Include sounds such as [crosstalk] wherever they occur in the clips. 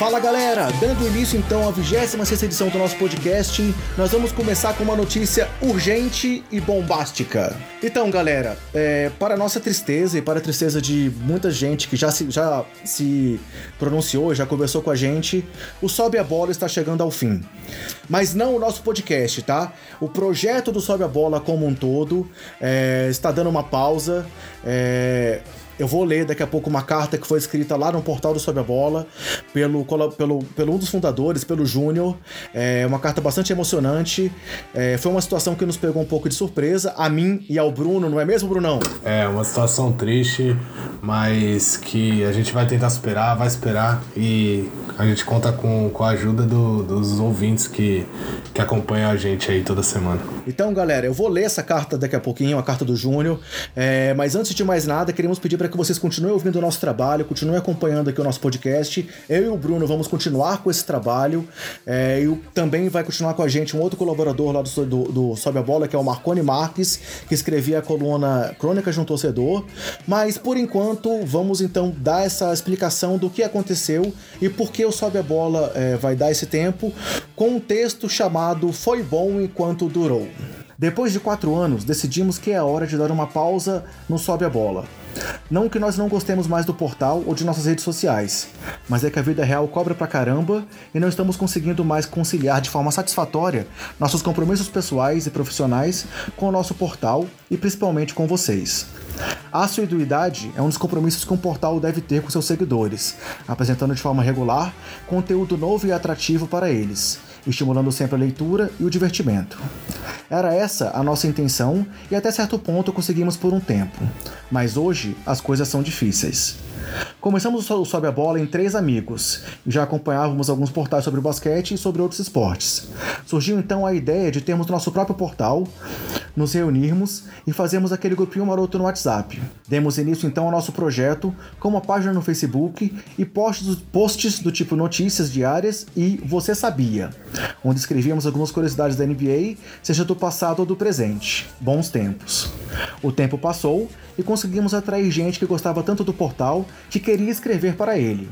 Fala galera, dando início então à 26 edição do nosso podcast, nós vamos começar com uma notícia urgente e bombástica. Então galera, é, para nossa tristeza e para a tristeza de muita gente que já se, já se pronunciou, já conversou com a gente, o Sobe a Bola está chegando ao fim. Mas não o nosso podcast, tá? O projeto do Sobe a Bola como um todo é, está dando uma pausa. É, eu vou ler daqui a pouco uma carta que foi escrita lá no portal do Sobe a Bola, pelo, pelo, pelo um dos fundadores, pelo Júnior. É uma carta bastante emocionante. É, foi uma situação que nos pegou um pouco de surpresa, a mim e ao Bruno, não é mesmo, Brunão? É, uma situação triste, mas que a gente vai tentar superar, vai esperar e a gente conta com, com a ajuda do, dos ouvintes que, que acompanham a gente aí toda semana. Então, galera, eu vou ler essa carta daqui a pouquinho, a carta do Júnior, é, mas antes de mais nada, queremos pedir para que vocês continuem ouvindo o nosso trabalho, continuem acompanhando aqui o nosso podcast. Eu e o Bruno vamos continuar com esse trabalho. É, e também vai continuar com a gente um outro colaborador lá do, do, do Sobe a Bola, que é o Marconi Marques, que escrevia a coluna Crônicas de um Torcedor. Mas por enquanto, vamos então dar essa explicação do que aconteceu e por que o Sobe a Bola é, vai dar esse tempo, com um texto chamado Foi Bom Enquanto Durou. Depois de quatro anos, decidimos que é hora de dar uma pausa no Sobe a Bola. Não que nós não gostemos mais do portal ou de nossas redes sociais, mas é que a vida real cobra pra caramba e não estamos conseguindo mais conciliar de forma satisfatória nossos compromissos pessoais e profissionais com o nosso portal e principalmente com vocês. A assiduidade é um dos compromissos que um portal deve ter com seus seguidores, apresentando de forma regular conteúdo novo e atrativo para eles estimulando sempre a leitura e o divertimento. Era essa a nossa intenção e até certo ponto conseguimos por um tempo, mas hoje as coisas são difíceis. Começamos o Sobe a Bola em três amigos, já acompanhávamos alguns portais sobre basquete e sobre outros esportes. Surgiu então a ideia de termos nosso próprio portal, nos reunirmos e fazermos aquele grupinho maroto no WhatsApp. Demos início então ao nosso projeto com uma página no Facebook e posts, posts do tipo notícias diárias e Você Sabia, onde escrevíamos algumas curiosidades da NBA, seja do passado ou do presente. Bons tempos. O tempo passou e conseguimos atrair gente que gostava tanto do portal que queria escrever para ele.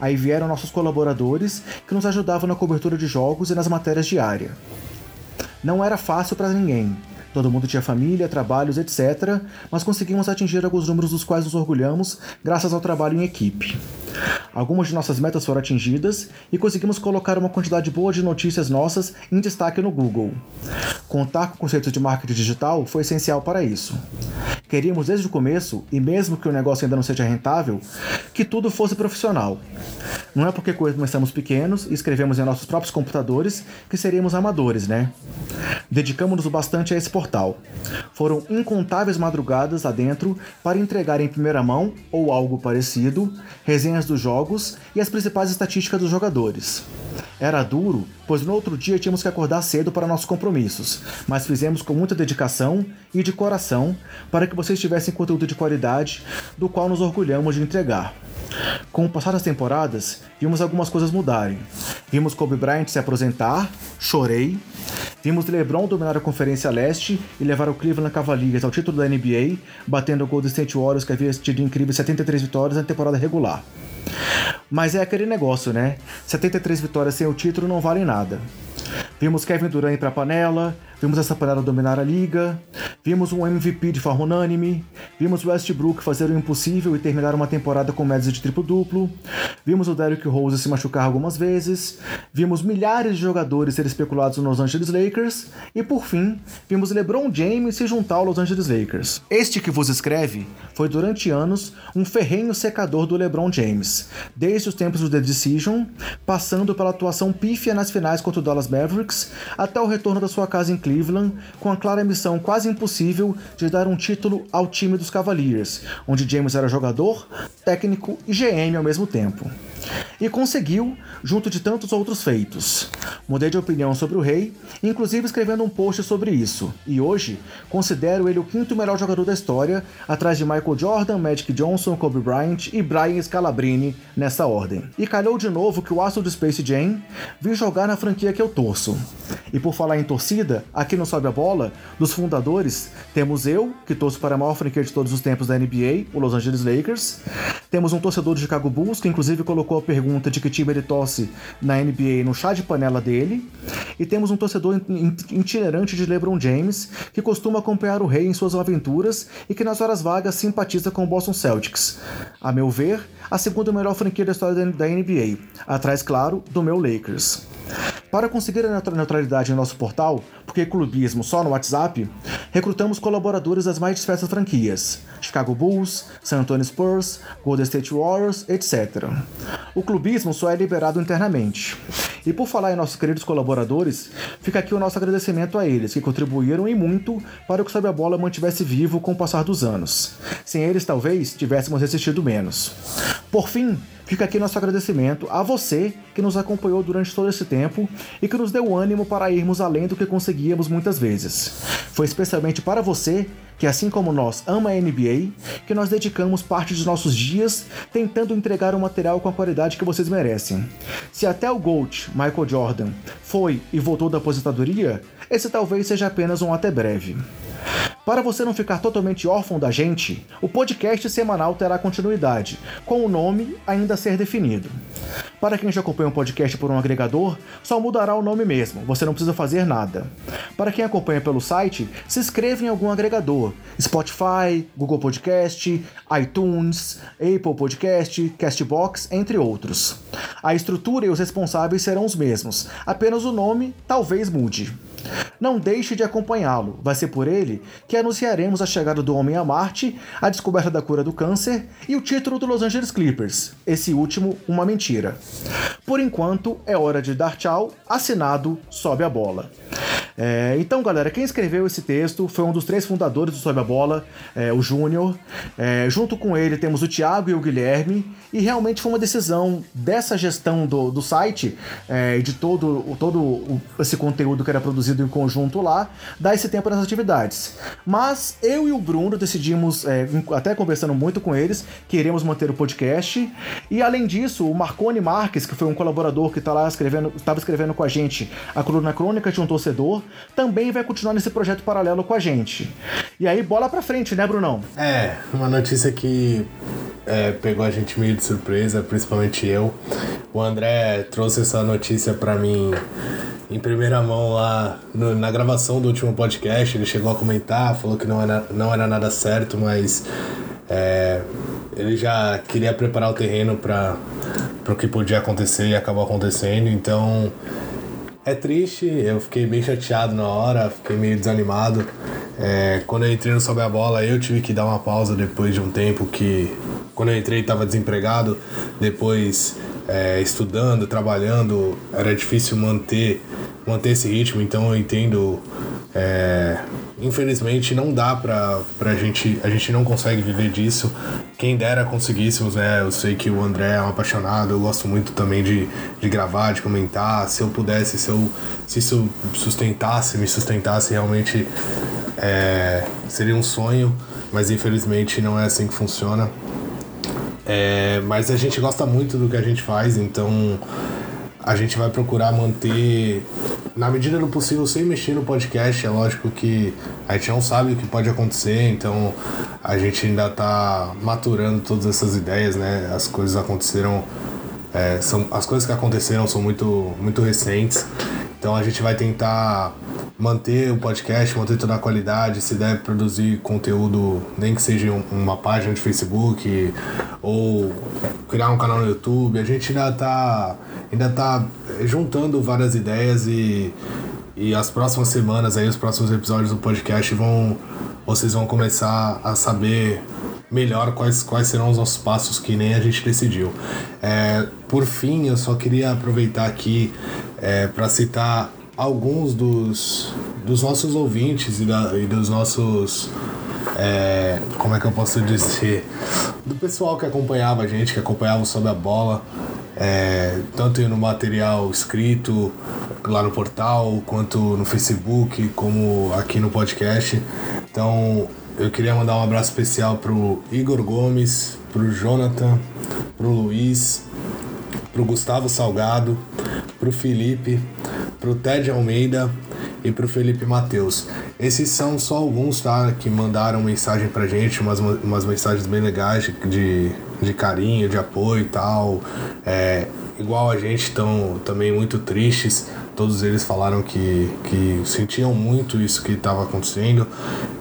Aí vieram nossos colaboradores que nos ajudavam na cobertura de jogos e nas matérias diárias. Não era fácil para ninguém, Todo mundo tinha família, trabalhos, etc., mas conseguimos atingir alguns números dos quais nos orgulhamos graças ao trabalho em equipe. Algumas de nossas metas foram atingidas e conseguimos colocar uma quantidade boa de notícias nossas em destaque no Google. Contar com conceitos de marketing digital foi essencial para isso. Queríamos desde o começo, e mesmo que o negócio ainda não seja rentável, que tudo fosse profissional. Não é porque começamos pequenos e escrevemos em nossos próprios computadores que seríamos amadores, né? Dedicamos-nos bastante a esse portal. Foram incontáveis madrugadas lá dentro para entregar em primeira mão, ou algo parecido, resenhas dos jogos e as principais estatísticas dos jogadores. Era duro, pois no outro dia tínhamos que acordar cedo para nossos compromissos, mas fizemos com muita dedicação e de coração para que vocês tivessem conteúdo de qualidade, do qual nos orgulhamos de entregar. Com o passar das temporadas, vimos algumas coisas mudarem. Vimos Kobe Bryant se aposentar, chorei. Vimos LeBron dominar a Conferência Leste e levar o Cleveland Cavaliers ao título da NBA, batendo o Golden State Warriors que havia tido incríveis 73 vitórias na temporada regular. Mas é aquele negócio, né? 73 vitórias sem o título não valem nada. Vimos Kevin Durant ir para a panela, vimos essa panela dominar a liga, vimos um MVP de forma unânime, vimos Westbrook fazer o impossível e terminar uma temporada com médias de triplo-duplo, vimos o Derrick Rose se machucar algumas vezes, vimos milhares de jogadores serem especulados nos Los Angeles Lakers. E, por fim, vimos LeBron James se juntar ao Los Angeles Lakers. Este que vos escreve foi durante anos um ferrenho secador do LeBron James, desde os tempos do The Decision, passando pela atuação pífia nas finais contra o Dallas Mavericks, até o retorno da sua casa em Cleveland, com a clara missão quase impossível de dar um título ao time dos Cavaliers, onde James era jogador, técnico e GM ao mesmo tempo. E conseguiu, junto de tantos outros feitos. Mudei de opinião sobre o rei, inclusive escrevendo um post sobre isso, e hoje considero ele o quinto melhor jogador da história, atrás de Michael Jordan, Magic Johnson, Kobe Bryant e Brian Scalabrine nessa ordem. E calhou de novo que o astro do Space Jam vi jogar na franquia que eu torço. E por falar em torcida, aqui no Sobe a Bola, dos fundadores, temos eu, que torço para a maior franquia de todos os tempos da NBA, o Los Angeles Lakers. Temos um torcedor do Chicago Bulls, que inclusive colocou a pergunta de que time ele torce na NBA no chá de panela dele. E temos um torcedor itinerante de LeBron James, que costuma acompanhar o rei em suas aventuras e que nas horas vagas simpatiza com o Boston Celtics. A meu ver, a segunda melhor franquia da história da NBA, atrás, claro, do meu Lakers. Para conseguir a neutralidade em nosso portal, porque clubismo só no WhatsApp, recrutamos colaboradores das mais diversas franquias: Chicago Bulls, San Antonio Spurs, Golden State Warriors, etc. O clubismo só é liberado internamente. E por falar em nossos queridos colaboradores, fica aqui o nosso agradecimento a eles, que contribuíram e muito para que o Sobe a Bola mantivesse vivo com o passar dos anos. Sem eles, talvez, tivéssemos resistido menos. Por fim, Fica aqui nosso agradecimento a você que nos acompanhou durante todo esse tempo e que nos deu ânimo para irmos além do que conseguíamos muitas vezes. Foi especialmente para você que, assim como nós, ama a NBA, que nós dedicamos parte dos nossos dias tentando entregar um material com a qualidade que vocês merecem. Se até o GOAT, Michael Jordan, foi e voltou da aposentadoria, esse talvez seja apenas um até breve. Para você não ficar totalmente órfão da gente, o podcast semanal terá continuidade, com o nome ainda a ser definido. Para quem já acompanha o um podcast por um agregador, só mudará o nome mesmo, você não precisa fazer nada. Para quem acompanha pelo site, se inscreva em algum agregador: Spotify, Google Podcast, iTunes, Apple Podcast, Castbox, entre outros. A estrutura e os responsáveis serão os mesmos, apenas o nome talvez mude. Não deixe de acompanhá-lo, vai ser por ele que anunciaremos a chegada do Homem a Marte, a descoberta da cura do câncer e o título do Los Angeles Clippers, esse último uma mentira. Por enquanto, é hora de dar tchau, assinado Sobe a Bola. É, então, galera, quem escreveu esse texto foi um dos três fundadores do Sobe a Bola, é, o Júnior. É, junto com ele temos o Thiago e o Guilherme, e realmente foi uma decisão dessa gestão do, do site é, de todo, todo esse conteúdo que era produzido em conjunto lá, dar esse tempo nessas atividades. Mas eu e o Bruno decidimos, é, até conversando muito com eles, que iremos manter o podcast. E além disso, o Marcone Marques, que foi um colaborador que tá lá escrevendo, estava escrevendo com a gente a coluna crônica de um torcedor, também vai continuar nesse projeto paralelo com a gente. E aí, bola pra frente, né, Brunão? É, uma notícia que é, pegou a gente meio de surpresa, principalmente eu. O André trouxe essa notícia para mim em primeira mão lá no, na gravação do último podcast. Ele chegou a comentar, falou que não era, não era nada certo, mas é, ele já queria preparar o terreno para o que podia acontecer e acabou acontecendo. Então é triste, eu fiquei bem chateado na hora, fiquei meio desanimado. É, quando eu entrei no Sobe a Bola, eu tive que dar uma pausa depois de um tempo que, quando eu entrei, estava desempregado. Depois, é, estudando, trabalhando, era difícil manter, manter esse ritmo, então eu entendo. É, infelizmente não dá pra, pra gente, a gente não consegue viver disso. Quem dera conseguíssemos, né? Eu sei que o André é um apaixonado, eu gosto muito também de, de gravar, de comentar. Se eu pudesse, se, eu, se isso sustentasse, me sustentasse, realmente é, seria um sonho, mas infelizmente não é assim que funciona. É, mas a gente gosta muito do que a gente faz, então a gente vai procurar manter na medida do possível, sem mexer no podcast, é lógico que a gente não sabe o que pode acontecer, então a gente ainda está maturando todas essas ideias, né? As coisas aconteceram, é, são, as coisas que aconteceram são muito, muito recentes, então a gente vai tentar manter o podcast, manter toda a qualidade, se der produzir conteúdo, nem que seja uma página de Facebook ou criar um canal no YouTube, a gente ainda está ainda tá juntando várias ideias e, e as próximas semanas aí, os próximos episódios do podcast vão vocês vão começar a saber melhor quais, quais serão os nossos passos que nem a gente decidiu. É, por fim, eu só queria aproveitar aqui é, para citar alguns dos, dos nossos ouvintes e, da, e dos nossos. É, como é que eu posso dizer? Do pessoal que acompanhava a gente, que acompanhava sobre a bola, é, tanto no material escrito lá no portal, quanto no Facebook, como aqui no podcast. Então eu queria mandar um abraço especial pro Igor Gomes, pro Jonathan, pro Luiz, pro Gustavo Salgado, pro Felipe, pro Ted Almeida e pro Felipe Matheus. Esses são só alguns, tá? Que mandaram mensagem pra gente, umas, umas mensagens bem legais de, de carinho, de apoio e tal. É, igual a gente, estão também muito tristes. Todos eles falaram que, que sentiam muito isso que estava acontecendo.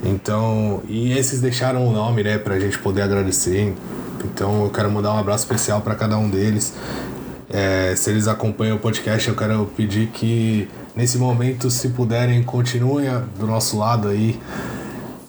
Então, e esses deixaram o nome, né, pra gente poder agradecer. Então, eu quero mandar um abraço especial para cada um deles. É, se eles acompanham o podcast, eu quero pedir que nesse momento, se puderem, continuem do nosso lado aí,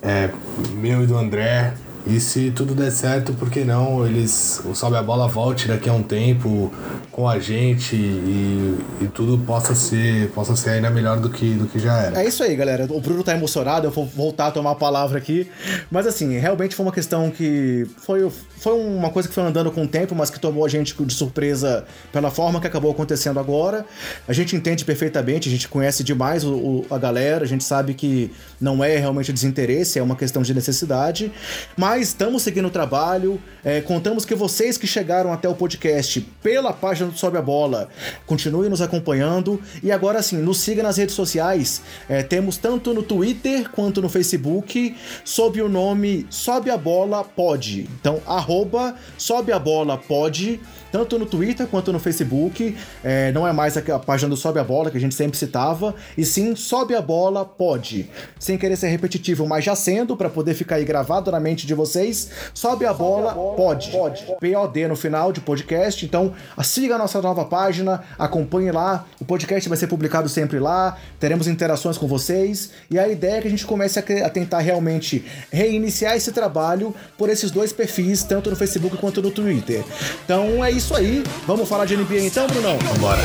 é, meu e do André. E se tudo der certo, por que não eles o Sobe a Bola volte daqui a um tempo com a gente e, e tudo possa ser possa ser ainda melhor do que, do que já era. É isso aí, galera. O Bruno tá emocionado, eu vou voltar a tomar a palavra aqui. Mas assim, realmente foi uma questão que foi, foi uma coisa que foi andando com o tempo, mas que tomou a gente de surpresa pela forma que acabou acontecendo agora. A gente entende perfeitamente, a gente conhece demais o, o, a galera, a gente sabe que não é realmente desinteresse, é uma questão de necessidade. Mas estamos seguindo o trabalho, é, contamos que vocês que chegaram até o podcast pela página do Sobe a Bola, continuem nos acompanhando. E agora sim, nos siga nas redes sociais. É, temos tanto no Twitter quanto no Facebook, sob o nome Sobe a Bola Pod. Então, arroba Sobe a Bola tanto no Twitter quanto no Facebook. É, não é mais a página do Sobe a Bola, que a gente sempre citava, e sim Sobe a Bola Pod. Sem querer ser repetitivo, mas já sendo, para poder ficar aí gravado na mente de vocês, Sobe a Bola, Pod. P-O-D no final de podcast. Então, siga a nossa nova página, acompanhe lá. O podcast vai ser publicado sempre lá, teremos interações com vocês. E a ideia é que a gente comece a, a tentar realmente reiniciar esse trabalho por esses dois perfis, tanto no Facebook quanto no Twitter. Então é isso aí. Vamos falar de NBA então, Brunão? Vambora.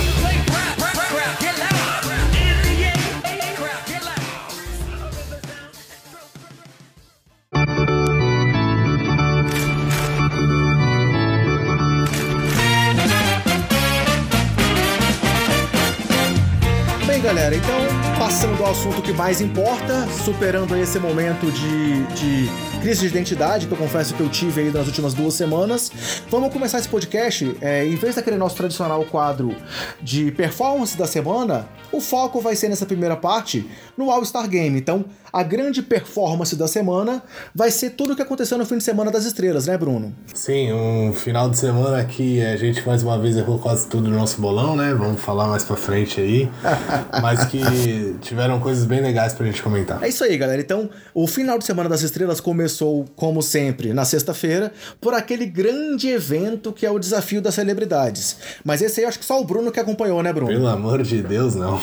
Bem, galera, então, passando ao assunto que mais importa, superando esse momento de, de crise de identidade, que eu confesso que eu tive aí nas últimas duas semanas, vamos começar esse podcast. É, em vez daquele nosso tradicional quadro de performance da semana, o foco vai ser nessa primeira parte no All-Star Game. Então, a grande performance da semana vai ser tudo o que aconteceu no fim de semana das estrelas, né, Bruno? Sim, um final de semana que a gente mais uma vez errou quase tudo no nosso bolão, né? Vamos falar mais pra frente aí. [laughs] mas que tiveram coisas bem legais pra gente comentar. É isso aí, galera. Então, o final de semana das estrelas começou, como sempre, na sexta-feira, por aquele grande evento que é o desafio das celebridades. Mas esse aí acho que só o Bruno que acompanhou, né, Bruno? Pelo amor de Deus, não.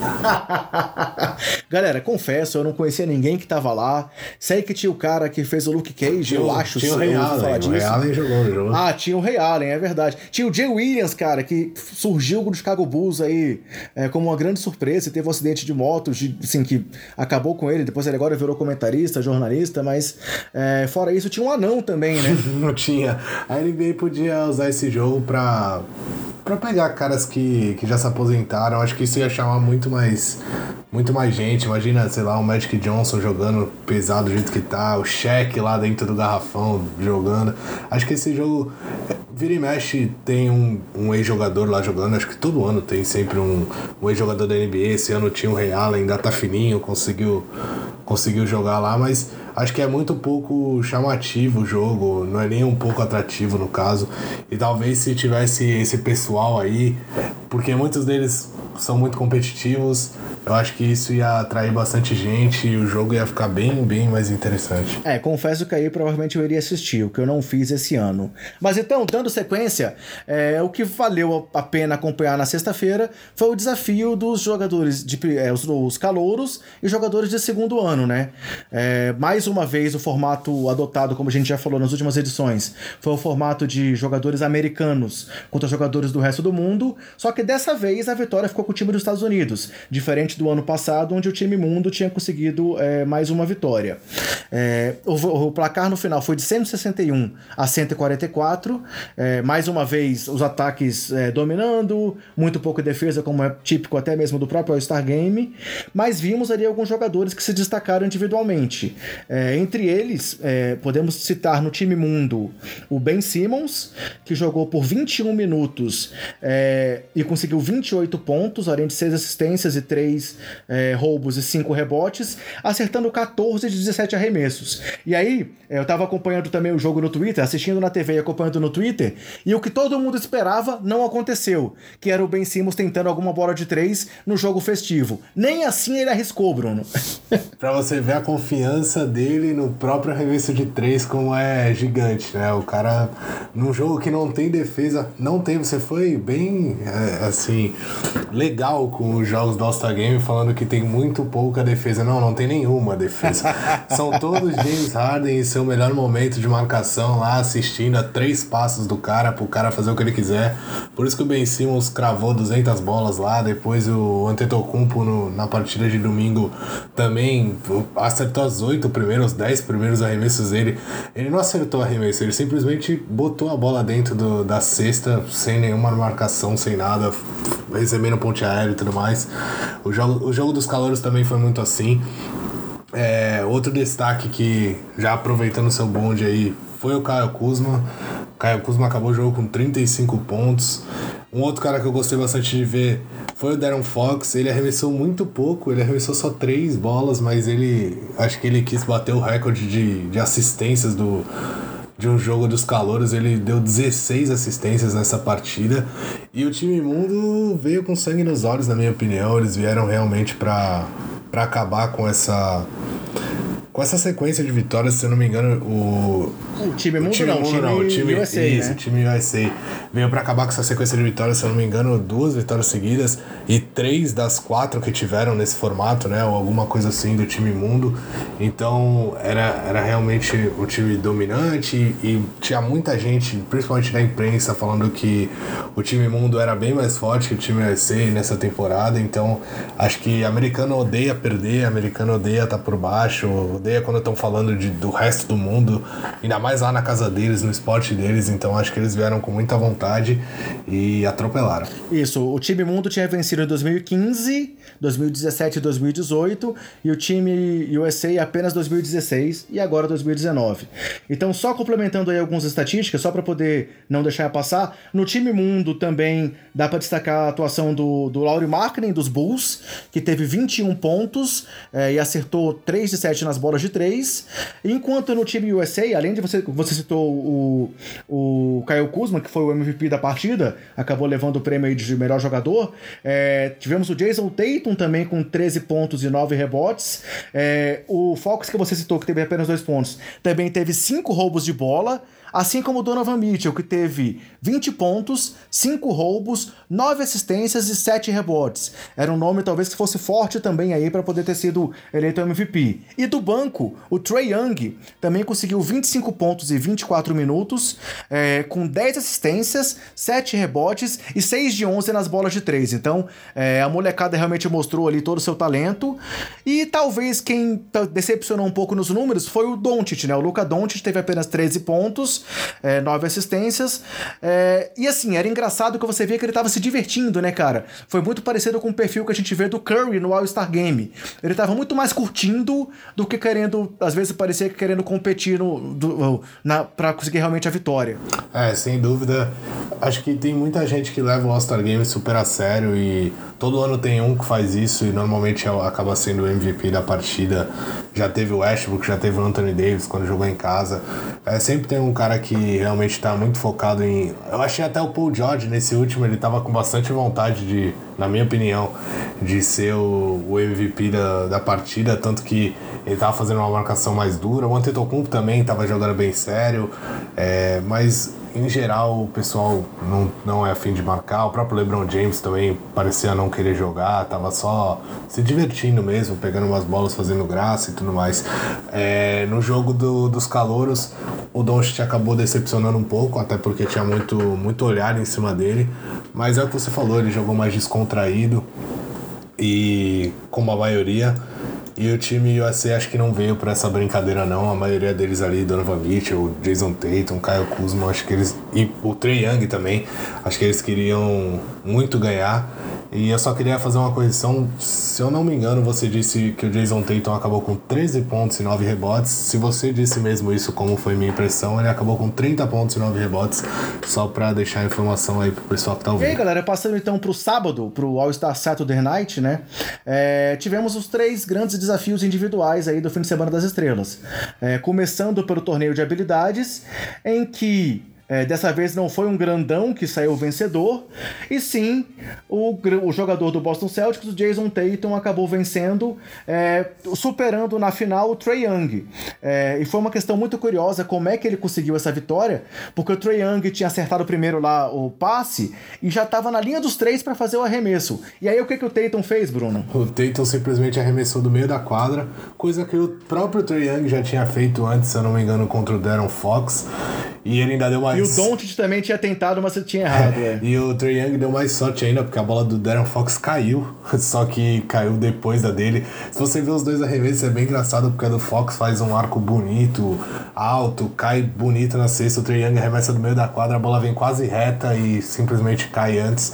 [laughs] Galera, confesso, eu não conhecia ninguém que tava lá. Sei que tinha o cara que fez o Luke Cage, tinha, eu acho. Tinha o Ray Allen, o Ray Allen jogou, jogou. Ah, tinha o Ray Allen, é verdade. Tinha o Jay Williams, cara, que surgiu no Chicago Bulls aí é, como uma grande surpresa. Teve um acidente de moto, assim, que acabou com ele. Depois ele agora virou comentarista, jornalista, mas é, fora isso, tinha um anão também, né? [laughs] não tinha. A NBA podia usar esse jogo pra para pegar caras que, que já se aposentaram, acho que isso ia chamar muito mais muito mais gente. Imagina, sei lá, o Magic Johnson jogando pesado do jeito que tá, o Shaq lá dentro do garrafão jogando. Acho que esse jogo vira e mexe tem um, um ex-jogador lá jogando, acho que todo ano tem sempre um, um ex-jogador da NBA. Esse ano tinha o Ray Allen, ainda tá fininho, conseguiu conseguiu jogar lá, mas acho que é muito pouco chamativo o jogo, não é nem um pouco atrativo no caso. E talvez se tivesse esse pessoal aí, porque muitos deles são muito competitivos, eu acho que isso ia atrair bastante gente e o jogo ia ficar bem, bem mais interessante. É, confesso que aí provavelmente eu iria assistir, o que eu não fiz esse ano. Mas então, dando sequência, é, o que valeu a pena acompanhar na sexta-feira foi o desafio dos jogadores, de, é, os, os calouros e jogadores de segundo ano, né? É, mais uma vez, o formato adotado, como a gente já falou nas últimas edições, foi o formato de jogadores americanos contra jogadores do resto do mundo, só que dessa vez a vitória ficou com o time dos Estados Unidos, diferente do ano passado, onde o time mundo tinha conseguido é, mais uma vitória. É, o, o, placar no final foi de 161 a 144. É, mais uma vez, os ataques dominando, muito pouca defesa, como é típico até mesmo do próprio All-Star Game. Mas vimos ali alguns jogadores que se destacaram individualmente. Entre eles, podemos citar no time mundo o Ben Simmons, que jogou por 21 minutos e conseguiu 28 pontos, além de 6 assistências e 3 3 é, roubos e 5 rebotes, acertando 14 de 17 arremessos. E aí, é, eu tava acompanhando também o jogo no Twitter, assistindo na TV e acompanhando no Twitter, e o que todo mundo esperava não aconteceu, que era o Ben Simmons tentando alguma bola de 3 no jogo festivo. Nem assim ele arriscou, Bruno. [laughs] pra você ver a confiança dele no próprio arremesso de 3 como é gigante, né? O cara, num jogo que não tem defesa, não tem, você foi bem, é, assim, legal com os jogos do All-Star Game, falando que tem muito pouca defesa. Não, não tem nenhuma defesa. [laughs] São todos James Harden em seu melhor momento de marcação lá, assistindo a três passos do cara, pro cara fazer o que ele quiser. Por isso que o Ben Simmons cravou 200 bolas lá, depois o Antetokounmpo no, na partida de domingo também acertou as oito primeiros, dez primeiros arremessos dele. Ele não acertou arremesso, ele simplesmente botou a bola dentro do, da cesta sem nenhuma marcação, sem nada, recebendo ponte aéreo e tudo mais. O jogo, o jogo dos calores também foi muito assim. É, outro destaque que, já aproveitando seu bonde aí, foi o Caio Kuzma. O Caio Kuzma acabou o jogo com 35 pontos. Um outro cara que eu gostei bastante de ver foi o Darren Fox. Ele arremessou muito pouco, ele arremessou só três bolas, mas ele. Acho que ele quis bater o recorde de, de assistências do, de um jogo dos calouros. Ele deu 16 assistências nessa partida. E o time mundo veio com sangue nos olhos, na minha opinião. Eles vieram realmente para acabar com essa com essa sequência de vitórias, se eu não me engano, o. O time mundo o time não, mundo, não, o time USA. Isso, né? o time USA. Veio para acabar com essa sequência de vitórias, se eu não me engano, duas vitórias seguidas e três das quatro que tiveram nesse formato, né? Ou alguma coisa assim do time mundo. Então era, era realmente o time dominante e, e tinha muita gente, principalmente na imprensa, falando que o time mundo era bem mais forte que o time USA nessa temporada. Então acho que americano odeia perder, americano odeia estar tá por baixo, odeia quando estão falando de, do resto do mundo, ainda mais lá na casa deles, no esporte deles, então acho que eles vieram com muita vontade e atropelaram. Isso, o time mundo tinha vencido em 2015, 2017 e 2018, e o time USA apenas 2016 e agora 2019. Então, só complementando aí algumas estatísticas, só para poder não deixar passar, no time mundo também dá para destacar a atuação do, do Laurie Markkinen, dos Bulls, que teve 21 pontos é, e acertou 3 de 7 nas bolas de três. Enquanto no time USA, além de você, você citou o, o Kyle Kuzma, que foi o MVP da partida, acabou levando o prêmio de melhor jogador. É, tivemos o Jason Tatum também com 13 pontos e 9 rebotes. É, o Fox, que você citou, que teve apenas dois pontos, também teve 5 roubos de bola. Assim como o Donovan Mitchell, que teve 20 pontos, 5 roubos, 9 assistências e 7 rebotes. Era um nome talvez que fosse forte também aí para poder ter sido eleito MVP. E do banco, o Trey Young também conseguiu 25 pontos e 24 minutos, é, com 10 assistências, 7 rebotes e 6 de 11 nas bolas de 3. Então, é, a molecada realmente mostrou ali todo o seu talento. E talvez quem decepcionou um pouco nos números foi o Doncic, né? O Luca Doncic teve apenas 13 pontos, é, nove assistências. É, e assim, era engraçado que você via que ele tava se divertindo, né, cara? Foi muito parecido com o perfil que a gente vê do Curry no All-Star Game. Ele tava muito mais curtindo do que querendo, às vezes parecia que querendo competir no, do, na, pra conseguir realmente a vitória. É, sem dúvida. Acho que tem muita gente que leva o All-Star Game super a sério e todo ano tem um que faz isso e normalmente é acaba sendo o MVP da partida. Já teve o Westbrook, já teve o Anthony Davis quando jogou em casa. É, sempre tem um cara cara que realmente está muito focado em. Eu achei até o Paul George nesse último, ele estava com bastante vontade de, na minha opinião, de ser o, o MVP da, da partida, tanto que ele estava fazendo uma marcação mais dura. O Antetokounmpo também estava jogando bem sério, é, mas em geral, o pessoal não, não é afim de marcar. O próprio LeBron James também parecia não querer jogar, tava só se divertindo mesmo, pegando umas bolas, fazendo graça e tudo mais. É, no jogo do, dos calouros, o Doncic acabou decepcionando um pouco, até porque tinha muito, muito olhar em cima dele. Mas é o que você falou, ele jogou mais descontraído e como a maioria e o time USA acho que não veio para essa brincadeira não. A maioria deles ali, Donovan Mitchell, Jason Tatum, Kyle Kuzma, acho que eles e o Trey Young também, acho que eles queriam muito ganhar. E eu só queria fazer uma correção. Se eu não me engano, você disse que o Jason Tatum acabou com 13 pontos e 9 rebotes. Se você disse mesmo isso, como foi minha impressão, ele acabou com 30 pontos e 9 rebotes. Só pra deixar a informação aí pro pessoal que tá ouvindo. E aí, galera, passando então pro sábado, pro All-Star Saturday Night, né? É, tivemos os três grandes desafios individuais aí do fim de semana das estrelas. É, começando pelo torneio de habilidades, em que é, dessa vez não foi um grandão que saiu vencedor, e sim o, o jogador do Boston Celtics, o Jason Tatum, acabou vencendo, é, superando na final o Trey Young. É, e foi uma questão muito curiosa como é que ele conseguiu essa vitória, porque o Trey Young tinha acertado primeiro lá o passe e já estava na linha dos três para fazer o arremesso. E aí o que, que o Tatum fez, Bruno? O Tatum simplesmente arremessou do meio da quadra, coisa que o próprio Trey Young já tinha feito antes, se eu não me engano, contra o Darren Fox. E ele ainda deu mais. E o Doncic também tinha tentado, mas você tinha errado. É. e o Trae Young deu mais sorte ainda, porque a bola do Darren Fox caiu. [laughs] Só que caiu depois da dele. Se você ver os dois arremessos, é bem engraçado, porque a do Fox faz um arco bonito, alto, cai bonito na cesta. O Trae Young arremessa do meio da quadra, a bola vem quase reta e simplesmente cai antes.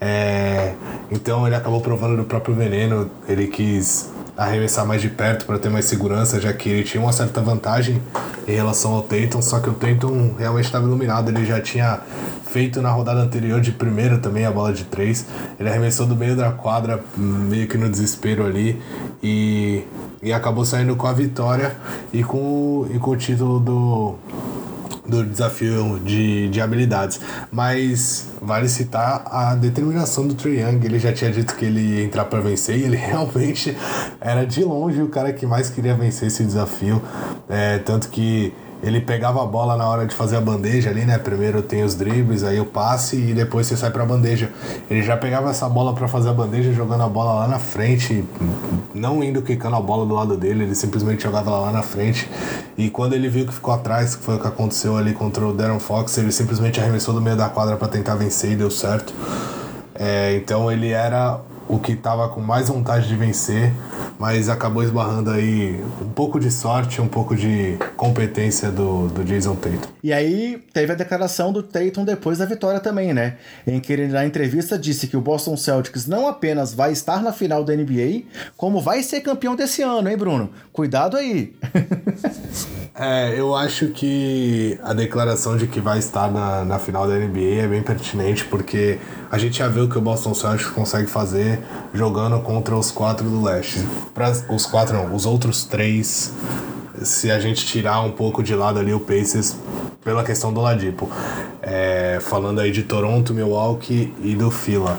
É... Então ele acabou provando do próprio veneno. Ele quis arremessar mais de perto para ter mais segurança, já que ele tinha uma certa vantagem em relação ao Tatum, só que o Tatum realmente estava iluminado, ele já tinha feito na rodada anterior de primeira também a bola de três, ele arremessou do meio da quadra, meio que no desespero ali, e, e acabou saindo com a vitória e com, e com o título do do desafio de, de habilidades. Mas vale citar a determinação do Trae Young. Ele já tinha dito que ele ia entrar para vencer e ele [laughs] realmente era de longe o cara que mais queria vencer esse desafio. É, tanto que ele pegava a bola na hora de fazer a bandeja ali, né? Primeiro tem os dribles, aí o passe e depois você sai para a bandeja. Ele já pegava essa bola para fazer a bandeja, jogando a bola lá na frente, não indo quicando a bola do lado dele, ele simplesmente jogava lá na frente. E quando ele viu que ficou atrás, que foi o que aconteceu ali contra o Darren Fox, ele simplesmente arremessou do meio da quadra para tentar vencer e deu certo. É, então ele era o que estava com mais vontade de vencer, mas acabou esbarrando aí um pouco de sorte, um pouco de competência do, do Jason Tatum. E aí teve a declaração do Tatum depois da vitória também, né? Em que ele na entrevista disse que o Boston Celtics não apenas vai estar na final da NBA, como vai ser campeão desse ano, hein, Bruno? Cuidado aí. [laughs] É, eu acho que a declaração de que vai estar na, na final da NBA é bem pertinente, porque a gente já viu o que o Boston Celtics consegue fazer jogando contra os quatro do leste. Pra, os quatro não, os outros três, se a gente tirar um pouco de lado ali o Pacers pela questão do Ladipo. É, falando aí de Toronto, Milwaukee e do Fila.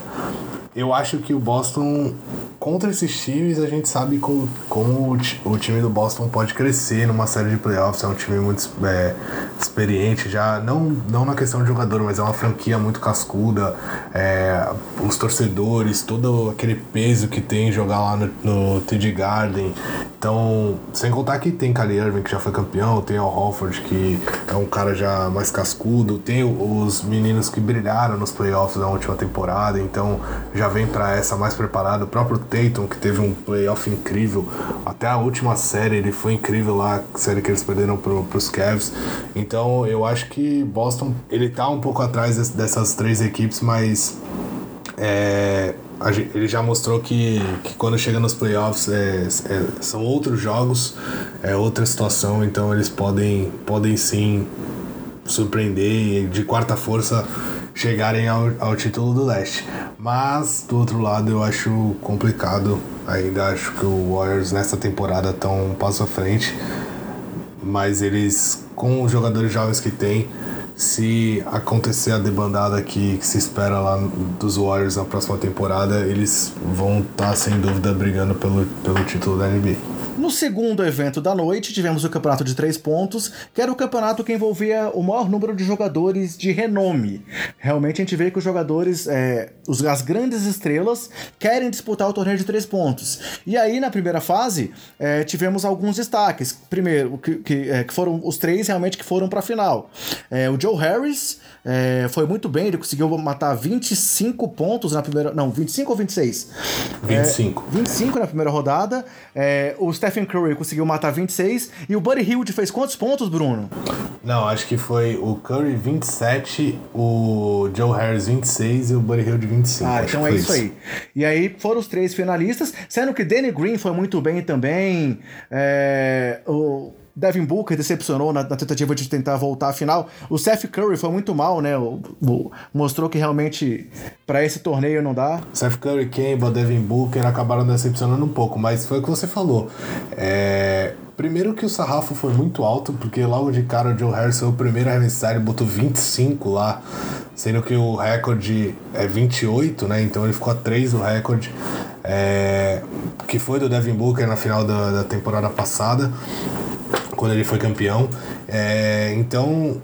Eu acho que o Boston contra esses times, a gente sabe como, como o, time do Boston pode crescer numa série de playoffs. É um time muito é, experiente, já não, não na questão de jogador, mas é uma franquia muito cascuda. É, os torcedores, todo aquele peso que tem jogar lá no, no TD Garden. Então, sem contar que tem Kyrie Irving, que já foi campeão, tem o Hofford, que é um cara já mais cascudo, tem os meninos que brilharam nos playoffs da última temporada, então já vem para essa mais preparado. O próprio Tatum, que teve um playoff incrível. Até a última série ele foi incrível lá, série que eles perderam pro, pros Cavs. Então eu acho que Boston, ele tá um pouco atrás dessas três equipes, mas é, ele já mostrou que, que quando chega nos playoffs é, é, são outros jogos, é outra situação, então eles podem, podem sim surpreender de quarta força chegarem ao, ao título do leste. Mas, do outro lado, eu acho complicado. Ainda acho que o Warriors nessa temporada estão um passo à frente. Mas eles, com os jogadores jovens que tem, se acontecer a debandada que, que, se espera lá dos Warriors na próxima temporada, eles vão estar tá, sem dúvida brigando pelo, pelo título da NBA. No segundo evento da noite, tivemos o campeonato de três pontos, que era o campeonato que envolvia o maior número de jogadores de renome. Realmente a gente vê que os jogadores, é, os, as grandes estrelas, querem disputar o torneio de três pontos. E aí, na primeira fase, é, tivemos alguns destaques. Primeiro, que, que, é, que, foram os três realmente que foram para a final. É, o Joe Harris é, foi muito bem, ele conseguiu matar 25 pontos na primeira. Não, 25 ou 26? 25. É, 25 na primeira rodada. É, o Steph Stephen Curry conseguiu matar 26 e o Buddy Hield fez quantos pontos, Bruno? Não, acho que foi o Curry 27, o Joe Harris 26 e o Buddy Hield 25. Ah, então é isso, isso aí. E aí foram os três finalistas, sendo que Danny Green foi muito bem também. É, o Devin Booker decepcionou na, na, tentativa de tentar voltar à final. O Seth Curry foi muito mal, né? O, o, mostrou que realmente para esse torneio não dá. Seth Curry, Kemba, Devin Booker acabaram decepcionando um pouco, mas foi o que você falou. É... Primeiro que o sarrafo foi muito alto, porque logo de cara o Joe Harris foi o primeiro a arremessar, ele botou 25 lá, sendo que o recorde é 28, né? Então ele ficou a 3 do recorde, é... que foi do Devin Booker na final da, da temporada passada quando ele foi campeão. É, então,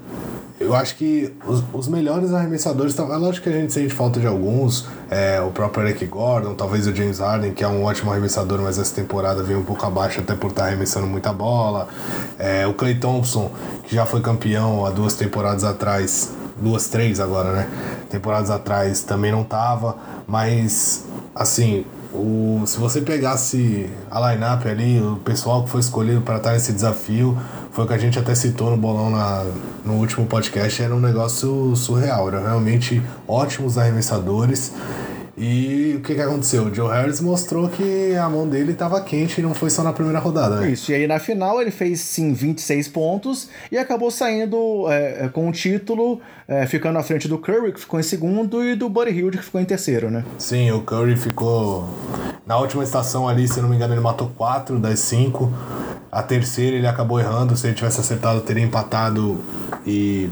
eu acho que os, os melhores arremessadores. É lógico que a gente sente falta de alguns. É, o próprio Eric Gordon, talvez o James Harden, que é um ótimo arremessador, mas essa temporada veio um pouco abaixo, até por estar arremessando muita bola. É, o Clay Thompson, que já foi campeão há duas temporadas atrás. Duas, três agora, né? Temporadas atrás também não tava. Mas, assim, o, se você pegasse a lineup ali, o pessoal que foi escolhido para estar nesse desafio, foi o que a gente até citou no bolão na, no último podcast, era um negócio surreal, eram realmente ótimos arremessadores. E o que, que aconteceu? O Joe Harris mostrou que a mão dele estava quente e não foi só na primeira rodada. Né? Isso, e aí na final ele fez sim 26 pontos e acabou saindo é, é, com o título, é, ficando à frente do Curry, que ficou em segundo, e do Buddy Hield, que ficou em terceiro, né? Sim, o Curry ficou. Na última estação ali, se não me engano, ele matou 4 das 5. A terceira ele acabou errando. Se ele tivesse acertado, teria empatado e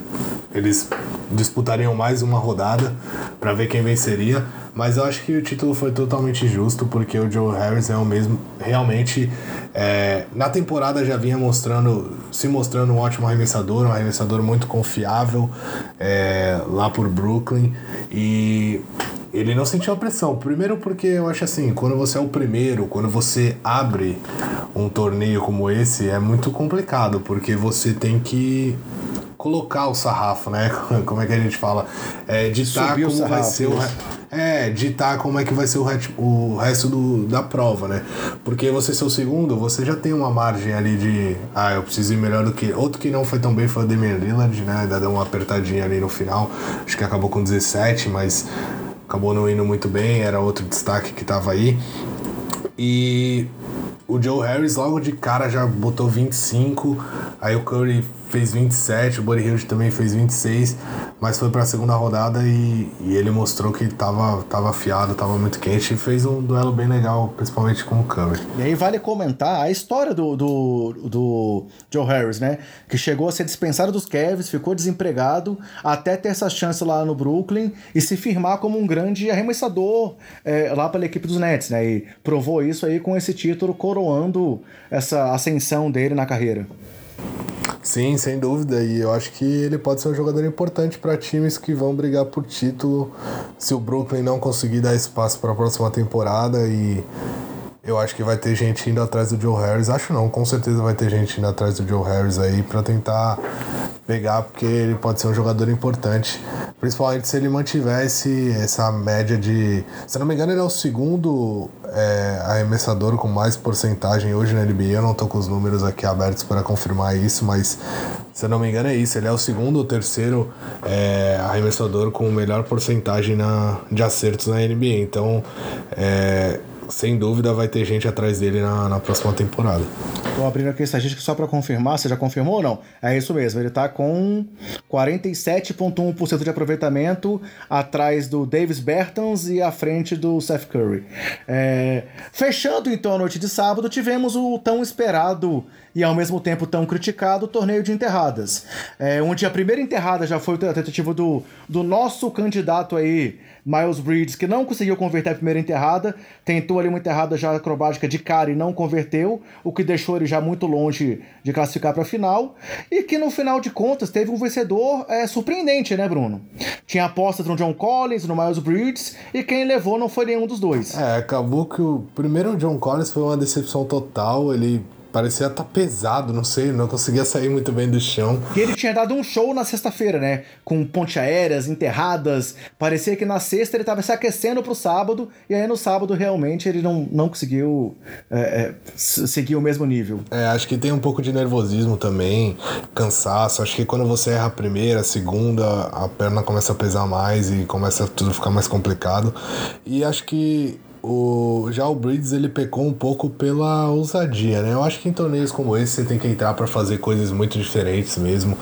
eles disputariam mais uma rodada para ver quem venceria. Mas eu acho que o título foi totalmente justo, porque o Joe Harris é o mesmo. Realmente, é, na temporada já vinha mostrando, se mostrando um ótimo arremessador, um arremessador muito confiável é, lá por Brooklyn. E ele não sentiu a pressão. Primeiro porque eu acho assim, quando você é o primeiro, quando você abre um torneio como esse, é muito complicado, porque você tem que colocar o sarrafo, né? [laughs] Como é que a gente fala? É, ditar Subir como vai ser o. É, ditar como é que vai ser o, o resto do, da prova, né? Porque você ser o segundo, você já tem uma margem ali de. Ah, eu preciso ir melhor do que. Outro que não foi tão bem foi o Damian Lillard, né? Ainda deu uma apertadinha ali no final. Acho que acabou com 17, mas acabou não indo muito bem. Era outro destaque que tava aí. E o Joe Harris logo de cara já botou 25. Aí o Curry fez 27, o Buddy Hield também fez 26, mas foi para a segunda rodada e, e, ele mostrou que tava, tava afiado, tava muito quente e fez um duelo bem legal, principalmente com o Curry. E aí vale comentar a história do, do, do Joe Harris, né? Que chegou a ser dispensado dos Cavs, ficou desempregado, até ter essa chance lá no Brooklyn e se firmar como um grande arremessador é, lá pela equipe dos Nets, né? E provou isso aí com esse título coroando essa ascensão dele na carreira. Sim, sem dúvida. E eu acho que ele pode ser um jogador importante para times que vão brigar por título se o Brooklyn não conseguir dar espaço para a próxima temporada. E eu acho que vai ter gente indo atrás do Joe Harris. Acho não, com certeza vai ter gente indo atrás do Joe Harris aí para tentar pegar, porque ele pode ser um jogador importante. Principalmente se ele mantivesse essa média de. Se não me engano, ele é o segundo é, arremessador com mais porcentagem hoje na NBA. Eu não tô com os números aqui abertos para confirmar isso, mas se não me engano é isso. Ele é o segundo ou terceiro é, arremessador com melhor porcentagem na, de acertos na NBA. Então, é, sem dúvida vai ter gente atrás dele na, na próxima temporada. Estou abrindo aqui a estatística só para confirmar, você já confirmou ou não? É isso mesmo, ele está com 47,1% de aproveitamento atrás do Davis Bertans e à frente do Seth Curry. É... Fechando então a noite de sábado, tivemos o tão esperado e ao mesmo tempo tão criticado torneio de enterradas. É, onde a primeira enterrada já foi a tentativa do, do nosso candidato aí, Miles Bridges, que não conseguiu converter a primeira enterrada, tentou ali uma enterrada já acrobática de cara e não converteu, o que deixou ele já muito longe de classificar para a final, e que no final de contas teve um vencedor é, surpreendente, né, Bruno? Tinha apostas no John Collins, no Miles Bridges, e quem levou não foi nenhum dos dois. É, acabou que o primeiro John Collins foi uma decepção total, ele parecia estar tá pesado, não sei, não conseguia sair muito bem do chão. E ele tinha dado um show na sexta-feira, né? Com ponte aéreas, enterradas. Parecia que na sexta ele estava se aquecendo pro sábado, e aí no sábado realmente ele não, não conseguiu é, é, seguir o mesmo nível. É, acho que tem um pouco de nervosismo também, cansaço. Acho que quando você erra a primeira, a segunda, a perna começa a pesar mais e começa tudo a ficar mais complicado. E acho que o, já o Breeds ele pecou um pouco pela ousadia, né? Eu acho que em torneios como esse você tem que entrar para fazer coisas muito diferentes mesmo,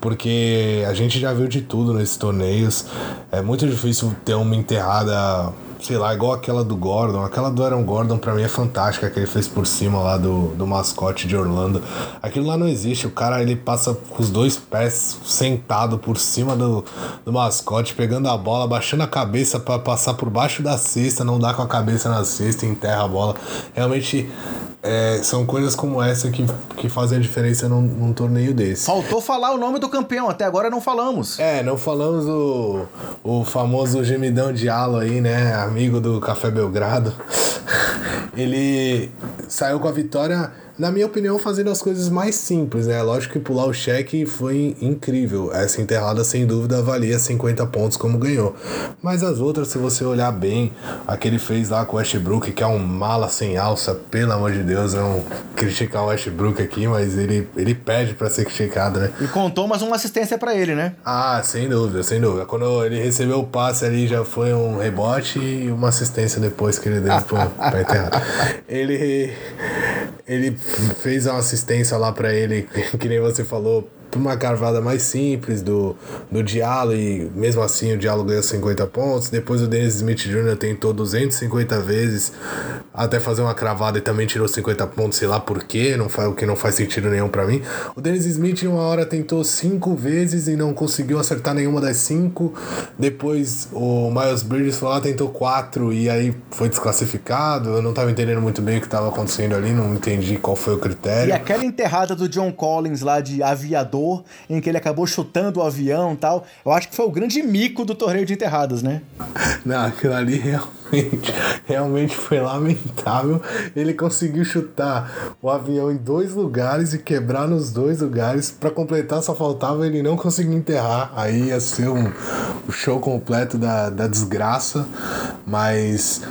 porque a gente já viu de tudo nesses torneios. É muito difícil ter uma enterrada sei lá, igual aquela do Gordon. Aquela do Aaron Gordon pra mim é fantástica, que ele fez por cima lá do, do mascote de Orlando. Aquilo lá não existe. O cara ele passa com os dois pés sentado por cima do, do mascote, pegando a bola, baixando a cabeça para passar por baixo da cesta, não dá com a cabeça na cesta e enterra a bola. Realmente é, são coisas como essa que, que fazem a diferença num, num, torneio desse. Faltou falar o nome do campeão, até agora não falamos. É, não falamos o, o famoso gemidão Diallo aí, né? Amigo do Café Belgrado. [laughs] Ele saiu com a vitória na minha opinião, fazendo as coisas mais simples, né? Lógico que pular o cheque foi incrível. Essa enterrada, sem dúvida, valia 50 pontos como ganhou. Mas as outras, se você olhar bem, a que ele fez lá com o Westbrook, que é um mala sem alça, pelo amor de Deus, não criticar o Westbrook aqui, mas ele, ele pede para ser criticado, né? E contou mais uma assistência para ele, né? Ah, sem dúvida, sem dúvida. Quando ele recebeu o passe ali, já foi um rebote e uma assistência depois que ele deu pra enterrar. [laughs] Ele, ele fez uma assistência lá para ele, [laughs] que nem você falou, uma carvada mais simples do, do Diallo e mesmo assim o Diallo ganhou 50 pontos. Depois o Dennis Smith Jr. tentou 250 vezes até fazer uma cravada e também tirou 50 pontos, sei lá por quê, não faz, o que não faz sentido nenhum para mim. O Dennis Smith uma hora tentou 5 vezes e não conseguiu acertar nenhuma das 5. Depois o Miles Bridges foi lá, tentou 4 e aí foi desclassificado. Eu não tava entendendo muito bem o que tava acontecendo ali, não entendi qual foi o critério. E aquela enterrada do John Collins lá de aviador em que ele acabou chutando o avião e tal. Eu acho que foi o grande mico do torneio de enterradas, né? Não, aquilo ali realmente, [laughs] realmente foi lamentável. Ele conseguiu chutar o avião em dois lugares e quebrar nos dois lugares. Para completar, só faltava ele não conseguir enterrar. Aí ia ser um, o show completo da, da desgraça. Mas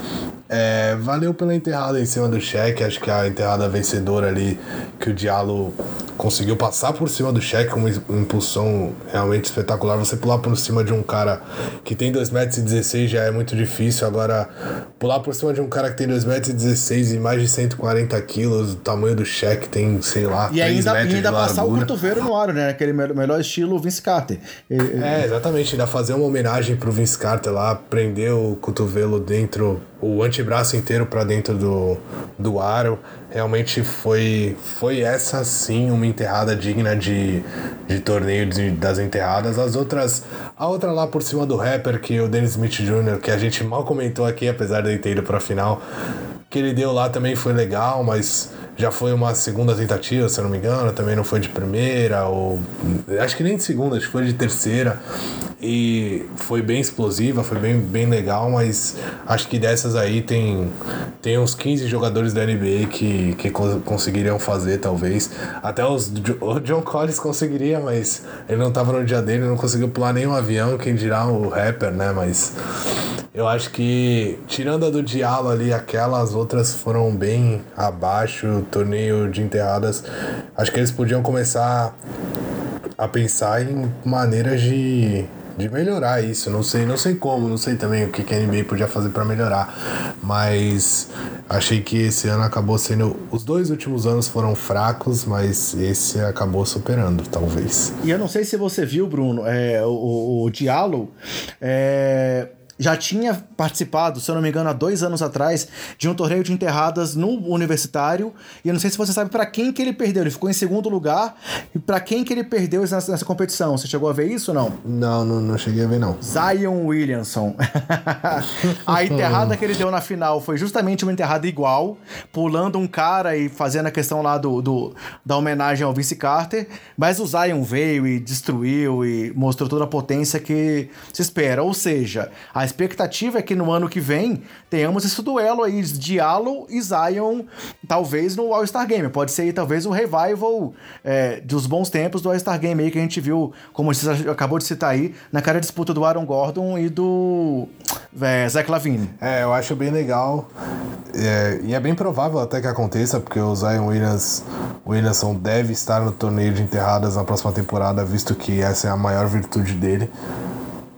é, valeu pela enterrada em cima do cheque. Acho que a enterrada vencedora ali, que o Diallo conseguiu passar por cima do cheque uma impulsão realmente espetacular. Você pular por cima de um cara que tem 2,16 metros já é muito difícil. Agora, pular por cima de um cara que tem 2,16 metros e mais de 140 quilos, o tamanho do cheque tem, sei lá, e 3 ainda, metros e ainda passar o cotovelo no aro, né? Aquele melhor estilo Vince Carter. É, exatamente. Ainda fazer uma homenagem pro Vince Carter lá, prender o cotovelo dentro, o antebraço inteiro para dentro do, do aro realmente foi foi essa sim uma enterrada digna de, de torneio de, das enterradas. As outras, a outra lá por cima do rapper, que é o Dennis Smith Jr., que a gente mal comentou aqui, apesar de ter ido pra final, que ele deu lá também foi legal, mas já foi uma segunda tentativa, se eu não me engano, também não foi de primeira, ou acho que nem de segunda, acho que foi de terceira. E foi bem explosiva, foi bem, bem legal, mas acho que dessas aí tem, tem uns 15 jogadores da NBA que, que conseguiriam fazer, talvez. Até os, o John Collins conseguiria, mas ele não estava no dia dele, não conseguiu pular nenhum avião, quem dirá o rapper, né? Mas eu acho que, tirando a do Diallo ali, aquelas outras foram bem abaixo, torneio de enterradas. Acho que eles podiam começar a pensar em maneiras de, de melhorar isso. Não sei, não sei como, não sei também o que, que a NBA podia fazer para melhorar. Mas achei que esse ano acabou sendo. Os dois últimos anos foram fracos, mas esse acabou superando, talvez. E eu não sei se você viu, Bruno, é, o, o, o Diallo. É já tinha participado, se eu não me engano, há dois anos atrás, de um torneio de enterradas no universitário. E eu não sei se você sabe para quem que ele perdeu. Ele ficou em segundo lugar. E para quem que ele perdeu nessa, nessa, competição? Você chegou a ver isso ou não? Não, não, não cheguei a ver, não. Zion Williamson. [laughs] a enterrada que ele deu na final foi justamente uma enterrada igual, pulando um cara e fazendo a questão lá do, do da homenagem ao Vince Carter. Mas o Zion veio e destruiu e mostrou toda a potência que se espera. Ou seja, as expectativa é que no ano que vem tenhamos esse duelo aí, Diallo e Zion, talvez no All-Star Game. Pode ser aí, talvez um revival é, dos bons tempos do All-Star Game aí que a gente viu, como você acabou de citar aí, na cara disputa do Aaron Gordon e do é, Zach Lavine. É, eu acho bem legal. É, e é bem provável até que aconteça, porque o Zion Williams, Williamson deve estar no torneio de enterradas na próxima temporada, visto que essa é a maior virtude dele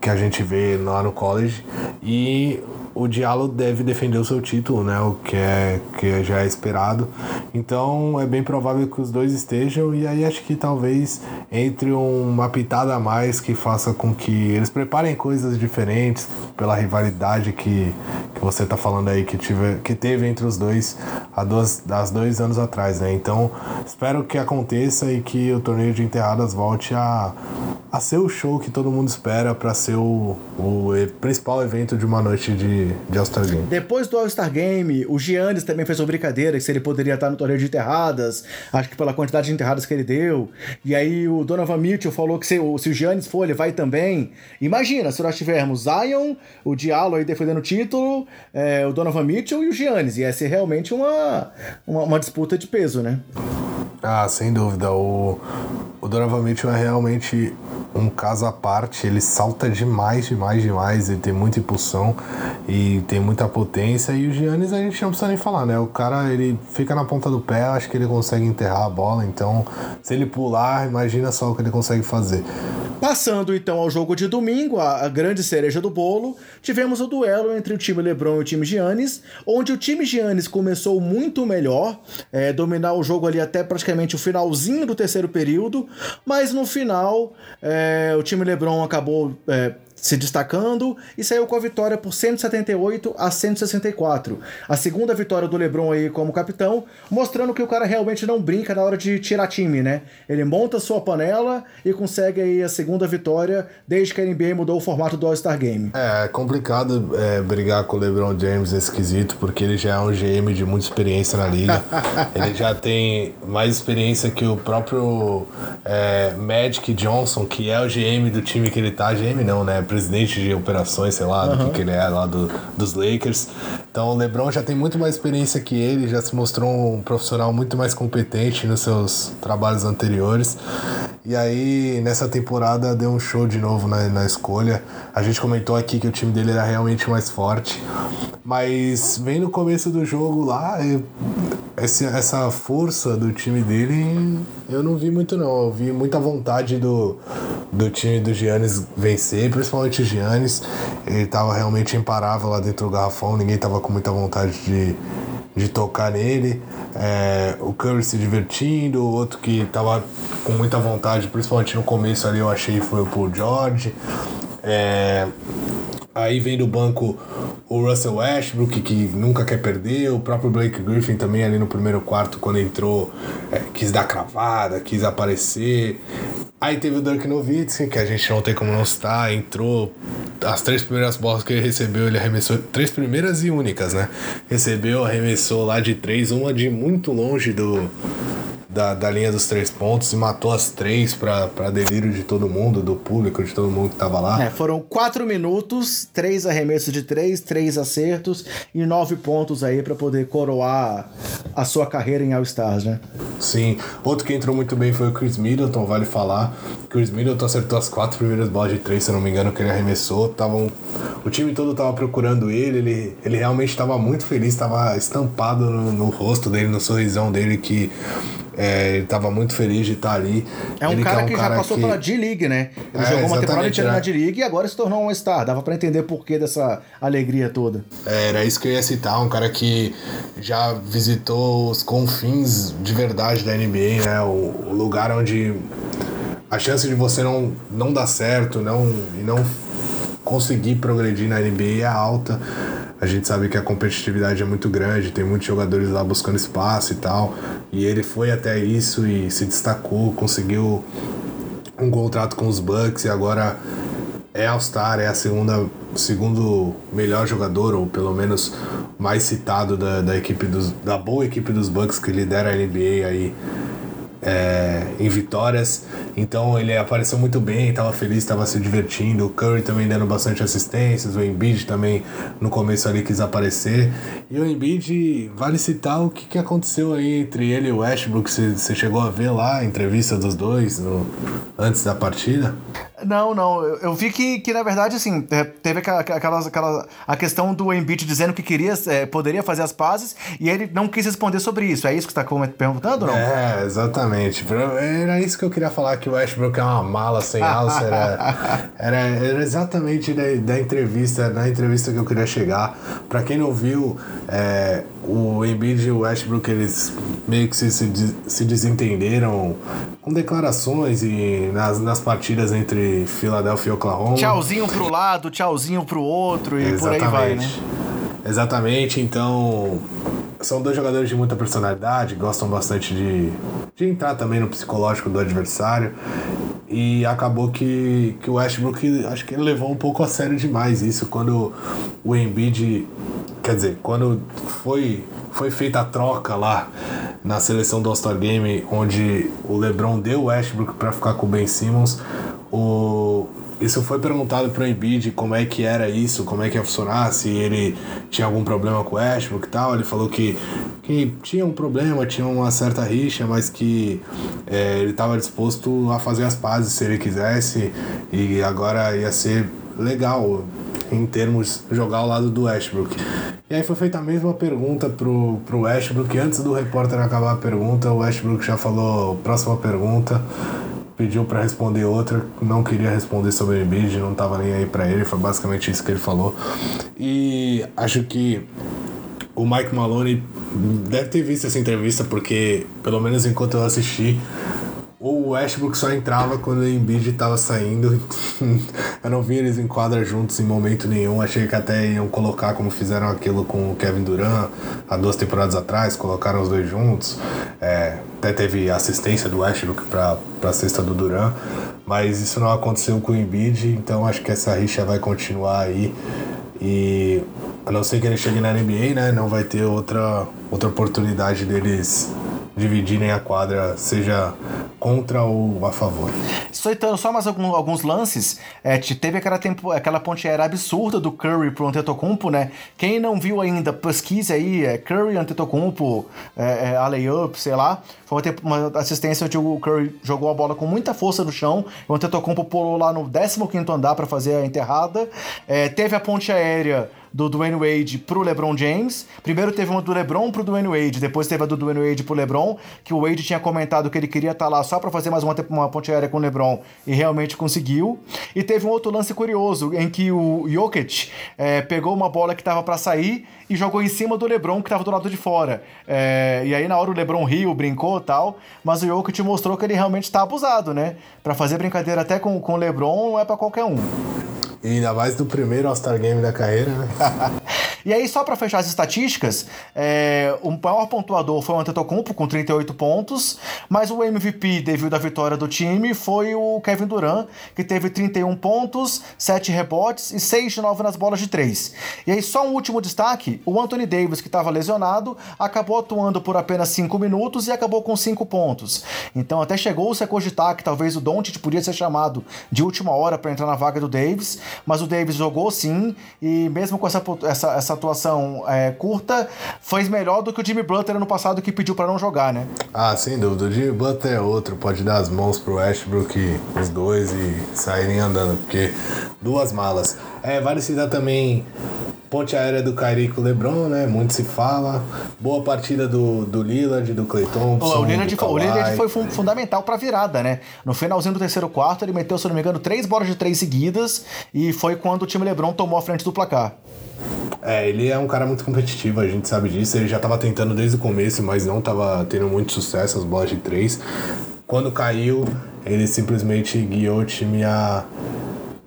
que a gente vê lá no college. E o Diallo deve defender o seu título, né? O que é que já é esperado. Então é bem provável que os dois estejam e aí acho que talvez entre uma pitada a mais que faça com que eles preparem coisas diferentes pela rivalidade que, que você tá falando aí que tive que teve entre os dois há dois, há dois anos atrás, né? Então espero que aconteça e que o torneio de enterradas volte a, a ser o show que todo mundo espera para ser o, o principal evento de uma noite de de, All-Star Game. Depois do All-Star Game, o Giannis também fez uma brincadeira que se ele poderia estar no torneio de enterradas, acho que pela quantidade de enterradas que ele deu. E aí o Donovan Mitchell falou que se, se o Giannis for, ele vai também. Imagina, se nós tivermos Zion, o Diallo aí defendendo o título, é, o Donovan Mitchell e o Giannis. Ia ser realmente uma, uma, uma disputa de peso, né? Ah, sem dúvida. O, o Donovan Mitchell é realmente um caso à parte. Ele salta demais, demais, demais. Ele tem muita impulsão e tem muita potência. E o Giannis a gente não precisa nem falar, né? O cara, ele fica na ponta do pé, acho que ele consegue enterrar a bola. Então, se ele pular, imagina só o que ele consegue fazer. Passando então ao jogo de domingo, a, a grande cereja do bolo, tivemos o duelo entre o time LeBron e o time Giannis, onde o time Giannis começou muito melhor, é, dominar o jogo ali até praticamente o finalzinho do terceiro período, mas no final é, o time LeBron acabou é, se destacando e saiu com a vitória por 178 a 164. A segunda vitória do LeBron aí como capitão, mostrando que o cara realmente não brinca na hora de tirar time, né? Ele monta sua panela e consegue aí a segunda vitória desde que a NBA mudou o formato do All-Star Game. É, é complicado é, brigar com o LeBron James nesse quesito, porque ele já é um GM de muita experiência na liga. [laughs] ele já tem mais experiência que o próprio é, Magic Johnson, que é o GM do time que ele tá. GM não, né? Presidente de operações, sei lá, uhum. do que, que ele é lá do, dos Lakers. Então o LeBron já tem muito mais experiência que ele, já se mostrou um profissional muito mais competente nos seus trabalhos anteriores. E aí, nessa temporada, deu um show de novo na, na escolha. A gente comentou aqui que o time dele era realmente mais forte. Mas vem no começo do jogo lá, esse, essa força do time dele eu não vi muito não. Eu vi muita vontade do, do time do Giannis vencer, principalmente o Giannis. Ele tava realmente imparável lá dentro do garrafão, ninguém tava com muita vontade de, de tocar nele. É, o Curry se divertindo, o outro que tava com muita vontade, principalmente no começo ali, eu achei foi o Paul George. É, Aí vem do banco o Russell Westbrook, que nunca quer perder, o próprio Blake Griffin também ali no primeiro quarto, quando entrou, é, quis dar cravada, quis aparecer. Aí teve o Dirk Nowitzki, que a gente não tem como não citar, entrou, as três primeiras bolas que ele recebeu, ele arremessou, três primeiras e únicas, né? Recebeu, arremessou lá de três, uma de muito longe do da, da linha dos três pontos e matou as três para delírio de todo mundo, do público, de todo mundo que tava lá. É, foram quatro minutos, três arremessos de três, três acertos e nove pontos aí para poder coroar a sua carreira em All-Stars, né? Sim. Outro que entrou muito bem foi o Chris Middleton, vale falar. Chris Middleton acertou as quatro primeiras bolas de três, se eu não me engano, que ele arremessou. Tavam, o time todo tava procurando ele, ele, ele realmente estava muito feliz, estava estampado no, no rosto dele, no sorrisão dele que é, ele tava muito feliz de estar ali. É um ele cara que, é um que cara já passou que... pela D-League, né? Ele é, jogou uma temporada inteira né? na D-League e agora se tornou um star. Dava para entender por que dessa alegria toda. É, era isso que eu ia citar, um cara que já visitou os confins de verdade da NBA, né? O, o lugar onde a chance de você não, não dar certo não, e não conseguir progredir na NBA é alta. A gente sabe que a competitividade é muito grande, tem muitos jogadores lá buscando espaço e tal. E ele foi até isso e se destacou, conseguiu um contrato com os Bucks e agora é All-Star, é a segunda segundo melhor jogador, ou pelo menos mais citado da, da equipe dos, da boa equipe dos Bucks que lidera a NBA aí é, em vitórias. Então ele apareceu muito bem, estava feliz, estava se divertindo. O Curry também dando bastante assistências, o Embiid também no começo ali quis aparecer. E o Embiid, vale citar o que, que aconteceu aí entre ele e o Westbrook. Você chegou a ver lá a entrevista dos dois no, antes da partida? Não, não. Eu, vi que, que, na verdade, assim, teve aquela, aquela, aquela a questão do Embiid dizendo que queria, é, poderia fazer as pazes e ele não quis responder sobre isso. É isso que você está perguntando, não? É, exatamente. Era isso que eu queria falar, que o Westbrook é uma mala sem alça. Era, [laughs] era, era exatamente da, da, entrevista, na entrevista que eu queria chegar. Para quem não viu, é, o Embiid e o Westbrook, eles meio que se, se, se desentenderam com declarações e nas, nas partidas entre Filadélfia e Oklahoma. Tchauzinho pro lado, tchauzinho pro outro e Exatamente. por aí vai, né? Exatamente, então são dois jogadores de muita personalidade, gostam bastante de, de entrar também no psicológico do adversário. E acabou que, que o Westbrook, acho que ele levou um pouco a sério demais isso quando o Embiid, quer dizer, quando foi, foi feita a troca lá na seleção do All-Star Game, onde o LeBron deu o Westbrook para ficar com o Ben Simmons, o isso foi perguntado pro Embiid como é que era isso, como é que ia funcionar, se ele tinha algum problema com o Westbrook e tal. Ele falou que, que tinha um problema, tinha uma certa rixa, mas que é, ele estava disposto a fazer as pazes se ele quisesse e agora ia ser legal em termos jogar ao lado do Westbrook. E aí foi feita a mesma pergunta pro, pro Westbrook. Antes do repórter acabar a pergunta, o Westbrook já falou próxima pergunta pediu para responder outra, não queria responder sobre o Embiid, não tava nem aí para ele, foi basicamente isso que ele falou. E acho que o Mike Maloney deve ter visto essa entrevista porque, pelo menos enquanto eu assisti, o Westbrook só entrava quando o Embiid estava saindo. [laughs] eu não vi eles em quadra juntos em momento nenhum. Achei que até iam colocar como fizeram aquilo com o Kevin Durant há duas temporadas atrás, colocaram os dois juntos. É, até teve assistência do Westbrook para a cesta do Durant, mas isso não aconteceu com o Embiid, então acho que essa rixa vai continuar aí. E a não ser que ele chegue na NBA, né, não vai ter outra, outra oportunidade deles dividirem a quadra, seja contra ou a favor. Citando só mais algum, alguns lances, é, teve aquela, tempo, aquela ponte aérea absurda do Curry pro Antetokounmpo, né? Quem não viu ainda, pesquise aí, é Curry, Antetokounmpo, é, é, alley-up, sei lá. Foi uma, uma assistência onde o Curry jogou a bola com muita força no chão, o Antetokounmpo pulou lá no 15º andar para fazer a enterrada. É, teve a ponte aérea do Dwayne Wade pro LeBron James. Primeiro teve uma do LeBron pro Dwayne Wade, depois teve a do Dwayne Wade pro LeBron, que o Wade tinha comentado que ele queria estar tá lá só para fazer mais uma, uma ponte aérea com o LeBron e realmente conseguiu. E teve um outro lance curioso em que o Jokic é, pegou uma bola que estava para sair e jogou em cima do LeBron que estava do lado de fora. É, e aí na hora o LeBron riu, brincou tal, mas o Jokic mostrou que ele realmente está abusado, né? Para fazer brincadeira até com, com o LeBron não é para qualquer um. E ainda mais do primeiro All-Star Game da carreira, né? [laughs] e aí, só para fechar as estatísticas, é, o maior pontuador foi o Antetokounmpo com 38 pontos, mas o MVP devido à vitória do time foi o Kevin Durant, que teve 31 pontos, 7 rebotes e 6 de 9 nas bolas de 3. E aí, só um último destaque, o Anthony Davis, que estava lesionado, acabou atuando por apenas 5 minutos e acabou com 5 pontos. Então até chegou-se a cogitar que talvez o Doncic podia ser chamado de última hora para entrar na vaga do Davis, mas o Davis jogou sim, e mesmo com essa, essa, essa atuação é, curta, foi melhor do que o Jimmy Butler no passado que pediu para não jogar, né? Ah, sem dúvida. O Jimmy Butler é outro, pode dar as mãos pro Westbrook, os dois, e saírem andando, porque duas malas. É, vale citar também ponte aérea do Kyrie com o LeBron, né? Muito se fala. Boa partida do, do Lillard, do Clay Thompson. O Lillard, o Lillard foi fundamental pra virada, né? No finalzinho do terceiro quarto, ele meteu, se não me engano, três bolas de três seguidas e foi quando o time LeBron tomou a frente do placar. É, ele é um cara muito competitivo, a gente sabe disso. Ele já tava tentando desde o começo, mas não tava tendo muito sucesso as bolas de três. Quando caiu, ele simplesmente guiou o time a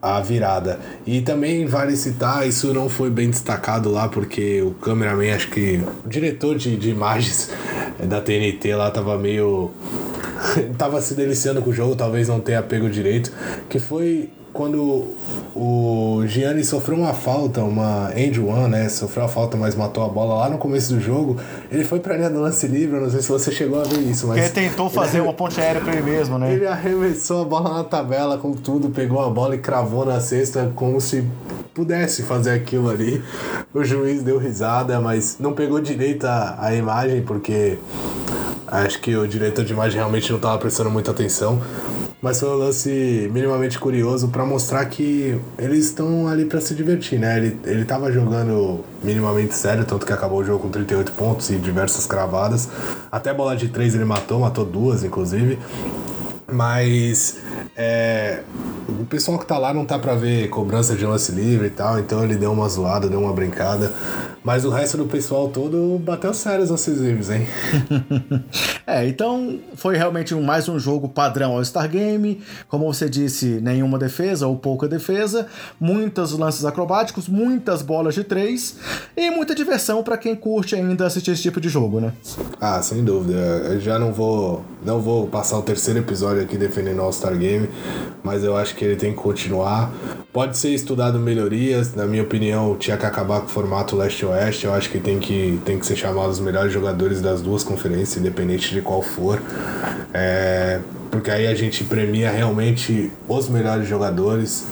a virada. E também vale citar, isso não foi bem destacado lá, porque o cameraman, acho que o diretor de, de imagens da TNT lá tava meio. [laughs] tava se deliciando com o jogo, talvez não tenha pego direito. Que foi quando o Gianni sofreu uma falta, uma end one, né? Sofreu a falta, mas matou a bola lá no começo do jogo. Ele foi pra linha do lance livre, não sei se você chegou a ver isso, mas. Ele tentou fazer [laughs] uma ponte aérea pra ele mesmo, né? Ele arremessou a bola na tabela com tudo, pegou a bola e cravou na cesta como se pudesse fazer aquilo ali. O juiz deu risada, mas não pegou direito a, a imagem, porque acho que o diretor de imagem realmente não estava prestando muita atenção. Mas foi um lance minimamente curioso para mostrar que eles estão ali para se divertir, né? Ele, ele tava jogando minimamente sério, tanto que acabou o jogo com 38 pontos e diversas cravadas. Até bola de três ele matou, matou duas inclusive. Mas é, o pessoal que tá lá não tá pra ver cobrança de lance livre e tal, então ele deu uma zoada, deu uma brincada. Mas o resto do pessoal todo bateu sérios lances livres, hein? [laughs] é, então foi realmente mais um jogo padrão All-Star Game. Como você disse, nenhuma defesa ou pouca defesa, muitos lances acrobáticos, muitas bolas de três e muita diversão para quem curte ainda assistir esse tipo de jogo, né? Ah, sem dúvida. Eu já não vou, não vou passar o terceiro episódio aqui defendendo o All-Star Game, mas eu acho que ele tem que continuar. Pode ser estudado melhorias, na minha opinião, tinha que acabar com o formato leste-oeste Oeste, eu acho que tem que, tem que ser chamado os melhores jogadores das duas conferências, independente de qual for. É, porque aí a gente premia realmente os melhores jogadores.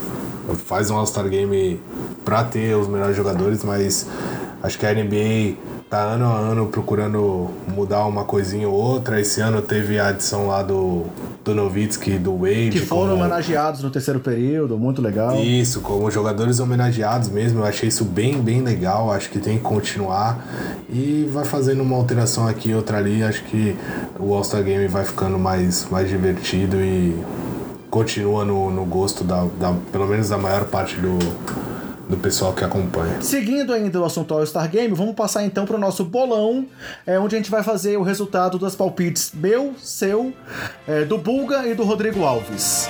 Faz um All-Star Game pra ter os melhores jogadores, mas acho que a NBA tá ano a ano procurando mudar uma coisinha ou outra. Esse ano teve a adição lá do, do Novitsky do Wade. Que foram como... homenageados no terceiro período, muito legal. Isso, como jogadores homenageados mesmo. Eu achei isso bem, bem legal. Acho que tem que continuar. E vai fazendo uma alteração aqui e outra ali. Acho que o All-Star Game vai ficando mais, mais divertido e continua no, no gosto da, da, pelo menos da maior parte do, do pessoal que acompanha. Seguindo ainda o assunto All-Star Game, vamos passar então para o nosso bolão, é, onde a gente vai fazer o resultado das palpites meu, seu, é, do Bulga e do Rodrigo Alves.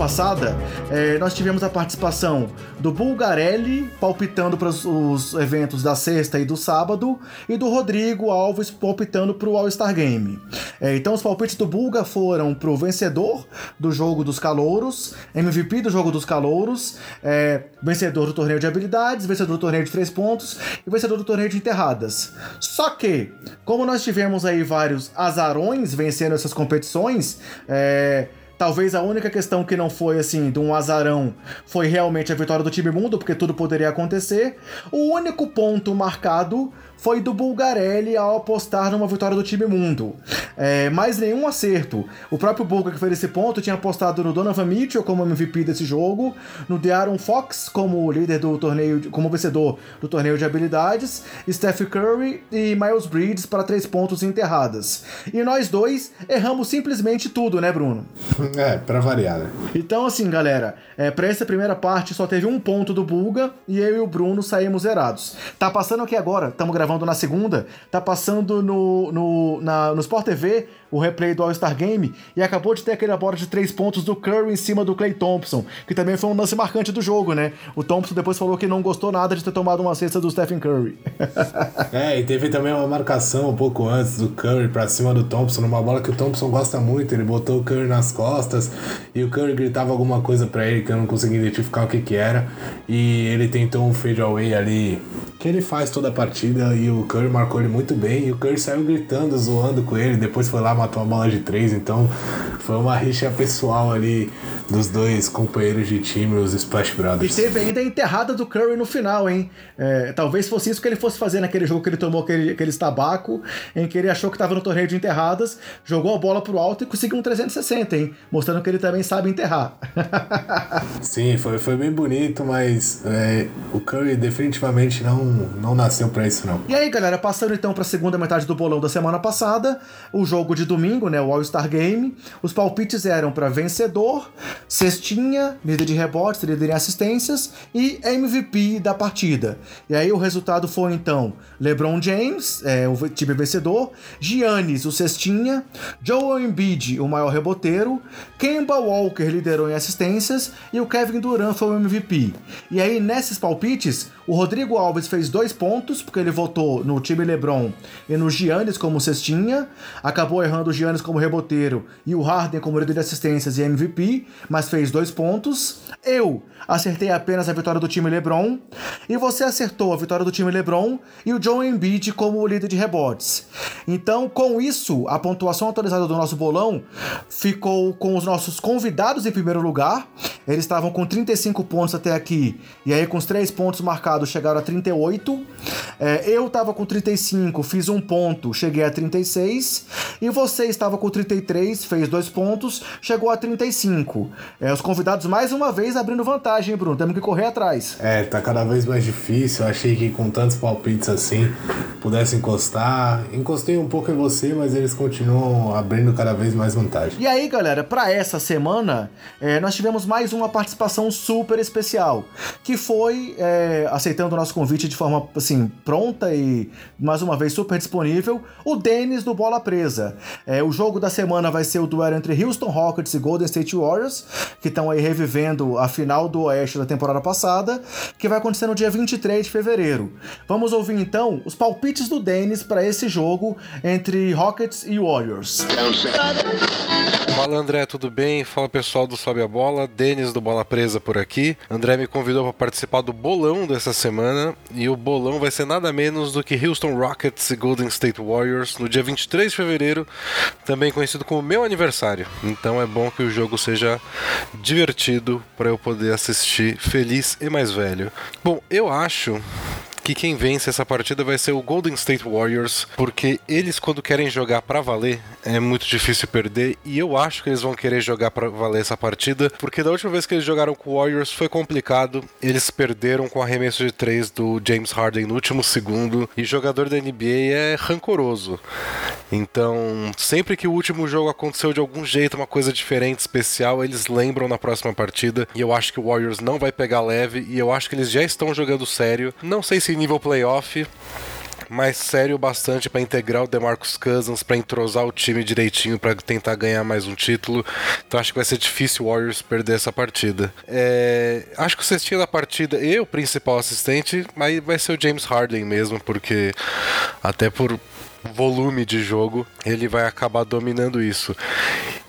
Passada, é, nós tivemos a participação do Bulgarelli palpitando para os eventos da sexta e do sábado, e do Rodrigo Alves palpitando para o All-Star Game. É, então, os palpites do Bulga foram para o vencedor do jogo dos calouros, MVP do jogo dos calouros, é, vencedor do torneio de habilidades, vencedor do torneio de três pontos e vencedor do torneio de enterradas. Só que, como nós tivemos aí vários azarões vencendo essas competições, é, Talvez a única questão que não foi assim de um azarão foi realmente a vitória do time mundo, porque tudo poderia acontecer. O único ponto marcado foi do Bulgarelli ao apostar numa vitória do time mundo. É, mais nenhum acerto. O próprio Bulga que fez esse ponto tinha apostado no Donovan Mitchell como MVP desse jogo, no De'Aaron Fox como líder do torneio, como vencedor do torneio de habilidades, Steph Curry e Miles Bridges para três pontos enterradas. E nós dois erramos simplesmente tudo, né, Bruno? [laughs] É, para variar, né? Então, assim, galera, é, para essa primeira parte só teve um ponto do Bulga e eu e o Bruno saímos zerados. Tá passando aqui agora, estamos gravando gravando na segunda, tá passando no, no, na, no Sport TV o replay do All-Star Game e acabou de ter aquele bola de três pontos do Curry em cima do Clay Thompson, que também foi um lance marcante do jogo, né? O Thompson depois falou que não gostou nada de ter tomado uma cesta do Stephen Curry. [laughs] é, e teve também uma marcação um pouco antes do Curry pra cima do Thompson, numa bola que o Thompson gosta muito, ele botou o Curry nas costas e o Curry gritava alguma coisa para ele que eu não consegui identificar o que que era e ele tentou um fade away ali que ele faz toda a partida e o Curry marcou ele muito bem e o Curry saiu gritando, zoando com ele, depois foi lá matou a bola de três, então foi uma rixa pessoal ali dos dois companheiros de time, os Splash Brothers. E teve ainda a enterrada do Curry no final, hein? É, talvez fosse isso que ele fosse fazer naquele jogo que ele tomou aquele, aquele tabaco, em que ele achou que estava no torneio de enterradas, jogou a bola pro alto e conseguiu um 360, hein? Mostrando que ele também sabe enterrar. [laughs] Sim, foi, foi bem bonito, mas é, o Curry definitivamente não, não nasceu para isso, não. E aí, galera, passando então para a segunda metade do bolão da semana passada, o jogo de domingo, né, o All-Star Game, os palpites eram para vencedor, cestinha, líder de rebotes, líder em assistências e MVP da partida. E aí o resultado foi então LeBron James, é, o time vencedor, Giannis, o cestinha, Joel Embiid, o maior reboteiro, Kemba Walker liderou em assistências e o Kevin Durant foi o MVP. E aí nesses palpites, o Rodrigo Alves fez dois pontos, porque ele votou no time LeBron e no Giannis como cestinha, acabou errando o Giannis como reboteiro e o Harden como líder de assistências e MVP, mas fez dois pontos. Eu acertei apenas a vitória do time LeBron e você acertou a vitória do time LeBron e o John Embiid como líder de rebotes. Então, com isso, a pontuação atualizada do nosso bolão ficou com os nossos convidados em primeiro lugar. Eles estavam com 35 pontos até aqui e aí com os três pontos marcados chegaram a 38. É, eu estava com 35, fiz um ponto, cheguei a 36 e você estava com 33, fez dois pontos, chegou a 35. É, os convidados mais uma vez abrindo vantagem, hein, Bruno? Temos que correr atrás. É, tá cada vez mais difícil. Eu achei que com tantos palpites assim pudesse encostar. Encostei um pouco em você, mas eles continuam abrindo cada vez mais vantagem. E aí, galera, para essa semana, é, nós tivemos mais uma participação super especial, que foi é, aceitando o nosso convite de forma assim pronta e mais uma vez super disponível, o Denis do Bola Presa. É, o jogo da semana vai ser o duelo entre Houston Rockets e Golden State Warriors, que estão aí revivendo a final do Oeste da temporada passada, que vai acontecer no dia 23 de fevereiro. Vamos ouvir então os palpites do Denis para esse jogo entre Rockets e Warriors. Fala André, tudo bem? Fala pessoal do Sobe a Bola, Denis do Bola Presa por aqui. André me convidou para participar do bolão dessa semana e o bolão vai ser nada menos do que Houston Rockets e Golden State Warriors no dia 23 de fevereiro, também conhecido como meu aniversário. Então é bom que o jogo seja divertido para eu poder assistir feliz e mais velho. Bom, eu acho que quem vence essa partida vai ser o Golden State Warriors, porque eles quando querem jogar para valer é muito difícil perder e eu acho que eles vão querer jogar para valer essa partida, porque da última vez que eles jogaram com o Warriors foi complicado, eles perderam com arremesso de três do James Harden no último segundo e jogador da NBA é rancoroso. Então, sempre que o último jogo aconteceu de algum jeito, uma coisa diferente, especial, eles lembram na próxima partida. E eu acho que o Warriors não vai pegar leve e eu acho que eles já estão jogando sério. Não sei se nível playoff, mas sério bastante para integrar o DeMarcus Cousins, para entrosar o time direitinho para tentar ganhar mais um título. Então acho que vai ser difícil o Warriors perder essa partida. É, acho que o cestinho da partida e o principal assistente mas vai ser o James Harden mesmo, porque até por volume de jogo, ele vai acabar dominando isso.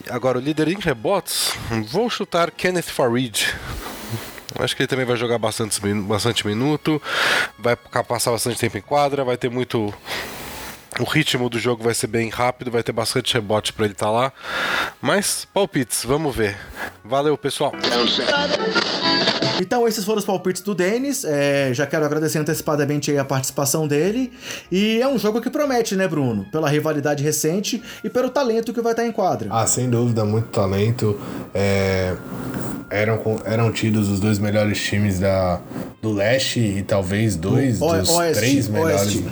Agora, o líder em rebotes, vou chutar Kenneth Farid. Acho que ele também vai jogar bastante, bastante minuto, vai passar bastante tempo em quadra, vai ter muito. O ritmo do jogo vai ser bem rápido, vai ter bastante rebote para ele estar tá lá. Mas, palpites, vamos ver. Valeu, pessoal. Então, esses foram os palpites do Denis. É, já quero agradecer antecipadamente a participação dele. E é um jogo que promete, né, Bruno? Pela rivalidade recente e pelo talento que vai estar em quadra. Ah, sem dúvida, muito talento. É eram, eram tidos os dois melhores times da, do leste e talvez dois o, dos oeste, três melhores oeste.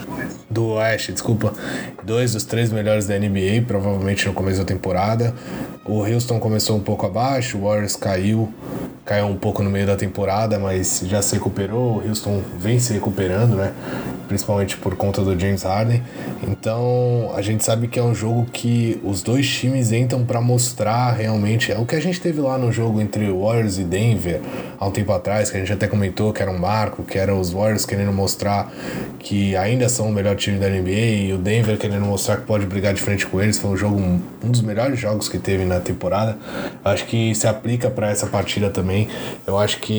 do oeste, desculpa, dois dos três melhores da NBA, provavelmente no começo da temporada. O Houston começou um pouco abaixo, o Warriors caiu, caiu um pouco no meio da temporada, mas já se recuperou. O Houston vem se recuperando, né? Principalmente por conta do James Harden. Então a gente sabe que é um jogo que os dois times entram para mostrar realmente é o que a gente teve lá no jogo entre Warriors e Denver há um tempo atrás, que a gente até comentou que era um marco, que eram os Warriors querendo mostrar que ainda são o melhor time da NBA e o Denver querendo mostrar que pode brigar de frente com eles. Foi um jogo, um dos melhores jogos que teve na temporada. Acho que se aplica para essa partida também. Eu acho que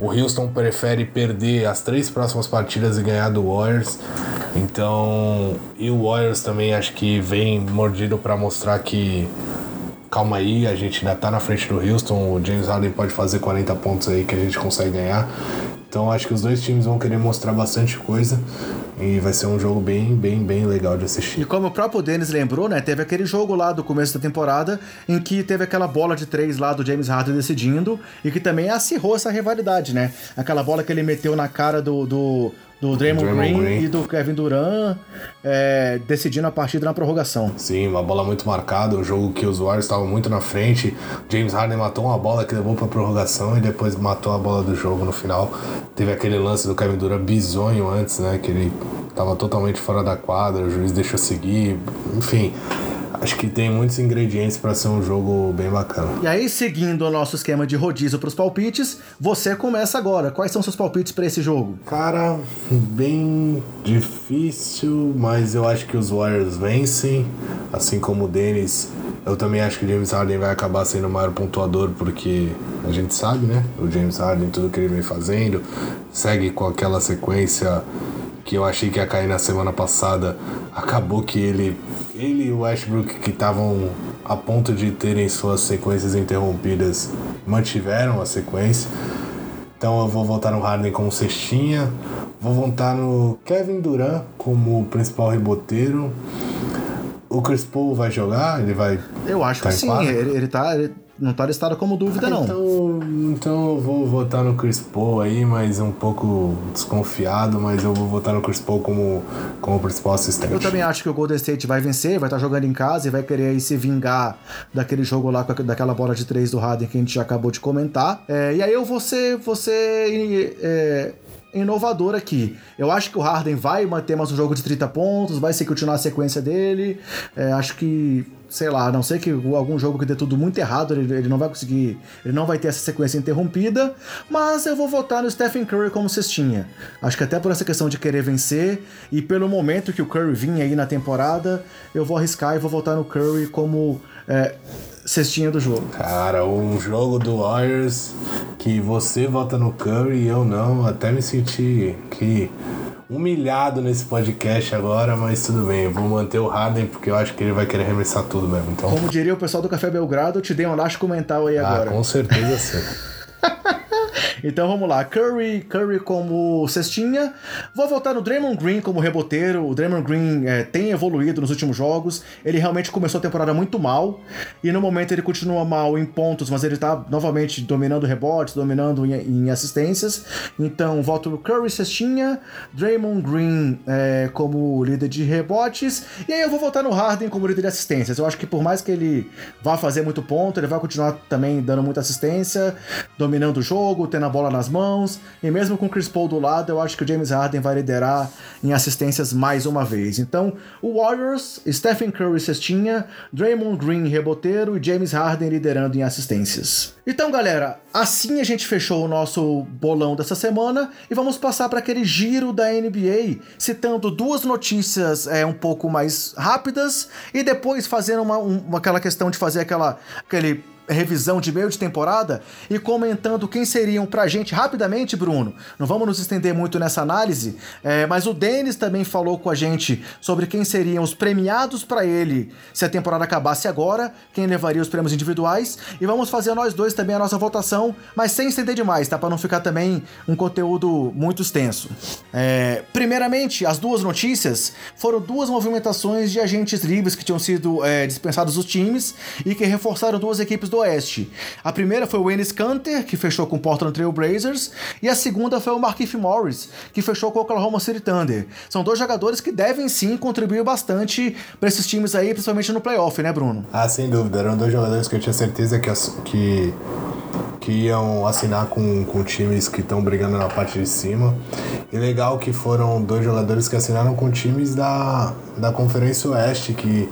o Houston prefere perder as três próximas partidas e ganhar do Warriors. Então, e o Warriors também acho que vem mordido para mostrar que calma aí, a gente ainda tá na frente do Houston, o James Harden pode fazer 40 pontos aí que a gente consegue ganhar. Então acho que os dois times vão querer mostrar bastante coisa e vai ser um jogo bem, bem, bem legal de assistir. E como o próprio Denis lembrou, né, teve aquele jogo lá do começo da temporada em que teve aquela bola de três lá do James Harden decidindo e que também acirrou essa rivalidade, né? Aquela bola que ele meteu na cara do, do do Draymond, Green, Green, e do Kevin Durant é, decidindo a partida na prorrogação. Sim, uma bola muito marcada, um jogo que os Warriors estavam muito na frente. James Harden matou uma bola que levou para prorrogação e depois matou a bola do jogo no final. Teve aquele lance do Kevin Durant bizonho antes, né, que ele estava totalmente fora da quadra, o juiz deixou seguir, enfim. Acho que tem muitos ingredientes para ser um jogo bem bacana. E aí, seguindo o nosso esquema de rodízio para os palpites, você começa agora. Quais são seus palpites para esse jogo? Cara, bem difícil, mas eu acho que os Warriors vencem, assim como o Dennis. Eu também acho que o James Harden vai acabar sendo o maior pontuador, porque a gente sabe, né? O James Harden, tudo que ele vem fazendo, segue com aquela sequência que eu achei que ia cair na semana passada, acabou que ele, ele e o Westbrook, que estavam a ponto de terem suas sequências interrompidas, mantiveram a sequência. Então eu vou voltar no Harden como cestinha, vou voltar no Kevin Durant como principal reboteiro. O Chris Paul vai jogar? Ele vai. Eu acho tá que sim. Ele, ele tá. Ele não tá listado como dúvida, não. Então, então eu vou votar no Chris Paul aí, mas um pouco desconfiado, mas eu vou votar no Chris Paul como, como principal assistente. Eu também acho que o Golden State vai vencer, vai estar tá jogando em casa e vai querer aí se vingar daquele jogo lá, daquela bola de três do Harden que a gente já acabou de comentar. É, e aí eu vou ser, vou ser é, inovador aqui. Eu acho que o Harden vai manter mais um jogo de 30 pontos, vai se continuar a sequência dele. É, acho que sei lá, a não ser que algum jogo que dê tudo muito errado, ele, ele não vai conseguir, ele não vai ter essa sequência interrompida, mas eu vou votar no Stephen Curry como cestinha. Acho que até por essa questão de querer vencer e pelo momento que o Curry vinha aí na temporada, eu vou arriscar e vou votar no Curry como é, cestinha do jogo. Cara, um jogo do Warriors que você vota no Curry e eu não, até me senti que humilhado nesse podcast agora, mas tudo bem, eu vou manter o Harden porque eu acho que ele vai querer arremessar tudo mesmo. Então... Como diria o pessoal do Café Belgrado, eu te dei um elástico mental aí ah, agora. Com certeza sim. [laughs] Então vamos lá, Curry, Curry como cestinha. Vou voltar no Draymond Green como reboteiro. O Draymond Green é, tem evoluído nos últimos jogos. Ele realmente começou a temporada muito mal e no momento ele continua mal em pontos, mas ele tá novamente dominando rebotes, dominando em, em assistências. Então volto no Curry cestinha, Draymond Green é, como líder de rebotes e aí eu vou voltar no Harden como líder de assistências. Eu acho que por mais que ele vá fazer muito ponto, ele vai continuar também dando muita assistência, dominando o jogo, tendo a bola nas mãos, e mesmo com o Chris Paul do lado, eu acho que o James Harden vai liderar em assistências mais uma vez. Então, o Warriors, Stephen Curry cestinha, Draymond Green reboteiro e James Harden liderando em assistências. Então, galera, assim a gente fechou o nosso bolão dessa semana e vamos passar para aquele giro da NBA, citando duas notícias é, um pouco mais rápidas e depois fazendo uma, uma aquela questão de fazer aquela, aquele revisão de meio de temporada e comentando quem seriam pra gente rapidamente, Bruno. Não vamos nos estender muito nessa análise, é, mas o Denis também falou com a gente sobre quem seriam os premiados para ele se a temporada acabasse agora, quem levaria os prêmios individuais e vamos fazer nós dois também a nossa votação, mas sem estender demais, tá? Para não ficar também um conteúdo muito extenso. É, primeiramente, as duas notícias foram duas movimentações de agentes livres que tinham sido é, dispensados dos times e que reforçaram duas equipes do do Oeste. A primeira foi o Enes Kanter, que fechou com o Portland Trail Blazers, e a segunda foi o Markif Morris, que fechou com o Oklahoma City Thunder. São dois jogadores que devem sim contribuir bastante para esses times aí, principalmente no playoff, né, Bruno? Ah, sem dúvida. Eram dois jogadores que eu tinha certeza que, que, que iam assinar com, com times que estão brigando na parte de cima. E legal que foram dois jogadores que assinaram com times da, da Conferência Oeste, que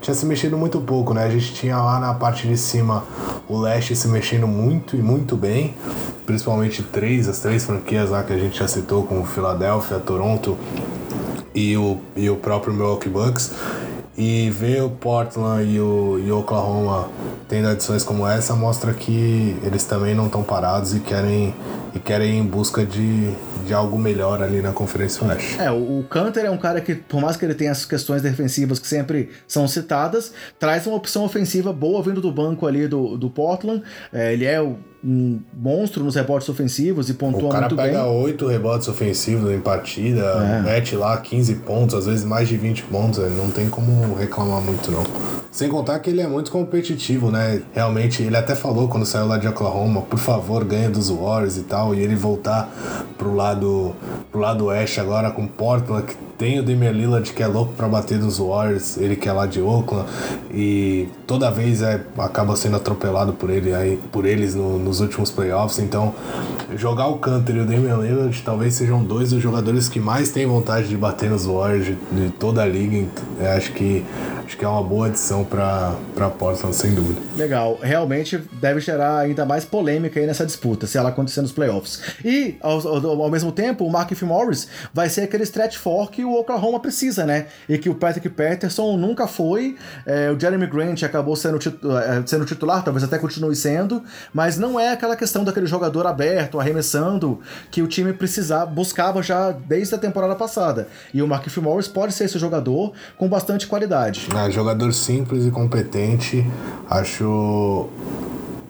tinha se mexido muito pouco, né? A gente tinha lá na parte de cima o leste se mexendo muito e muito bem, principalmente três, as três franquias lá que a gente já citou, como Philadelphia, Toronto e o, e o próprio Milwaukee Bucks. E ver o Portland e o, e Oklahoma tendo adições como essa mostra que eles também não estão parados e querem, e querem ir em busca de, de algo melhor ali na Conferência Oeste. É, o Canter é um cara que, por mais que ele tenha as questões defensivas que sempre são citadas, traz uma opção ofensiva boa vindo do banco ali do, do Portland. É, ele é o um monstro nos rebotes ofensivos e pontua muito bem. O cara pega oito rebotes ofensivos em partida, é. mete lá 15 pontos, às vezes mais de 20 pontos, não tem como reclamar muito não. Sem contar que ele é muito competitivo, né? Realmente, ele até falou quando saiu lá de Oklahoma, por favor, ganha dos Warriors e tal, e ele voltar pro lado pro lado oeste agora com Portland, que tem o Damian Lillard que é louco para bater nos Warriors, ele que é lá de Oakland e toda vez é, acaba sendo atropelado por ele aí, por eles no, nos últimos playoffs. Então, jogar o Canter e o Damian Lillard talvez sejam dois dos jogadores que mais têm vontade de bater nos Warriors de, de toda a liga. Então, acho que acho que é uma boa adição para Portland, sem dúvida. Legal, realmente deve gerar ainda mais polêmica aí nessa disputa, se ela acontecer nos playoffs. E, ao, ao, ao mesmo tempo, o Mark F. Morris vai ser aquele stretch for que o Oklahoma precisa, né? E que o Patrick Patterson nunca foi. É, o Jeremy Grant acabou sendo, é, sendo titular, talvez até continue sendo, mas não é aquela questão daquele jogador aberto, arremessando, que o time precisava, buscava já desde a temporada passada. E o Mark F. Morris pode ser esse jogador com bastante qualidade. É, jogador simples e competente. Acho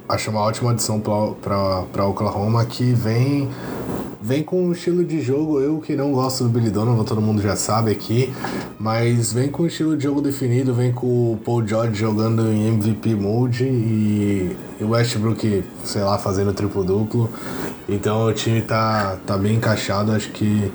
acho uma ótima adição para Oklahoma que vem vem com um estilo de jogo, eu que não gosto do Billy Donovan, todo mundo já sabe aqui, mas vem com um estilo de jogo definido, vem com o Paul George jogando em MVP mode e o Westbrook, sei lá, fazendo triplo-duplo. Então o time tá, tá bem encaixado, acho que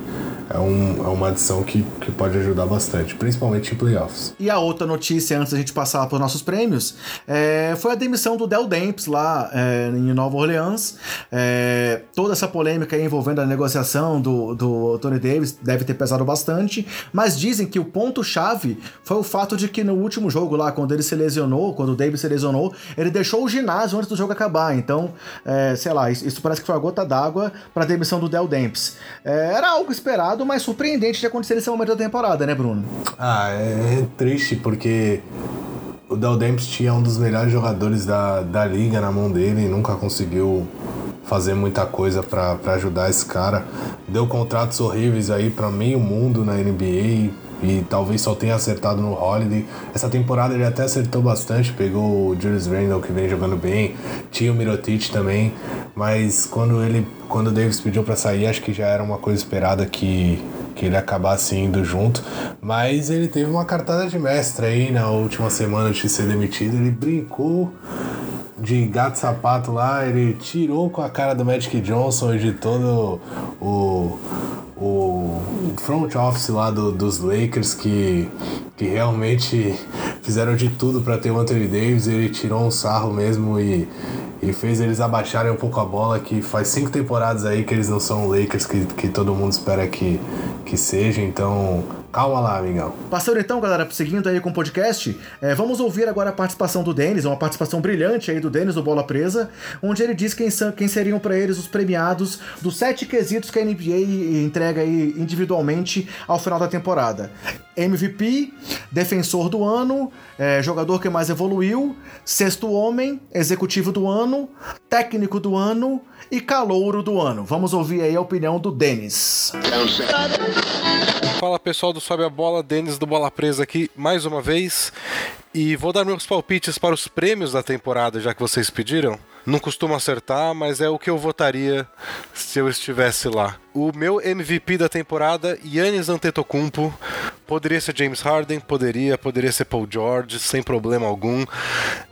é, um, é uma adição que, que pode ajudar bastante, principalmente em playoffs. E a outra notícia, antes da gente passar para os nossos prêmios, é, foi a demissão do Del Demps lá é, em Nova Orleans. É, toda essa polêmica envolvendo a negociação do, do Tony Davis deve ter pesado bastante, mas dizem que o ponto-chave foi o fato de que no último jogo lá, quando ele se lesionou, quando o Davis se lesionou, ele deixou o ginásio antes do jogo acabar. Então, é, sei lá, isso, isso, parece que foi a gota d'água para a demissão do Del Demps. É, era algo esperado mais surpreendente de acontecer nesse momento da temporada, né, Bruno? Ah, é, é triste porque o Del Demps tinha um dos melhores jogadores da, da liga na mão dele e nunca conseguiu fazer muita coisa para ajudar esse cara. Deu contratos horríveis aí para meio mundo na NBA e talvez só tenha acertado no Holiday. Essa temporada ele até acertou bastante, pegou o Julius Randle que vem jogando bem, tinha o Mirotic também, mas quando ele quando o Davis pediu para sair, acho que já era uma coisa esperada que que ele acabasse indo junto, mas ele teve uma cartada de mestre aí na última semana de ser demitido, ele brincou de gato sapato lá, ele tirou com a cara do Magic Johnson e de todo o, o front office lá do, dos Lakers que, que realmente fizeram de tudo para ter o Anthony Davis, ele tirou um sarro mesmo e e fez eles abaixarem um pouco a bola, que faz cinco temporadas aí que eles não são Lakers que, que todo mundo espera que, que seja, então calma lá, amigão. Passando então, galera, seguindo aí com o podcast, é, vamos ouvir agora a participação do Denis, uma participação brilhante aí do Denis do Bola Presa, onde ele diz quem, são, quem seriam para eles os premiados dos sete quesitos que a NBA entrega aí individualmente ao final da temporada. MVP, defensor do ano, é, jogador que mais evoluiu, sexto homem, executivo do ano, técnico do ano e calouro do ano. Vamos ouvir aí a opinião do Denis. Fala pessoal do Sobe a Bola, Denis do Bola Presa aqui mais uma vez. E vou dar meus palpites para os prêmios da temporada, já que vocês pediram. Não costumo acertar, mas é o que eu votaria se eu estivesse lá. O meu MVP da temporada, Yannis Antetokounmpo, poderia ser James Harden, poderia, poderia ser Paul George, sem problema algum.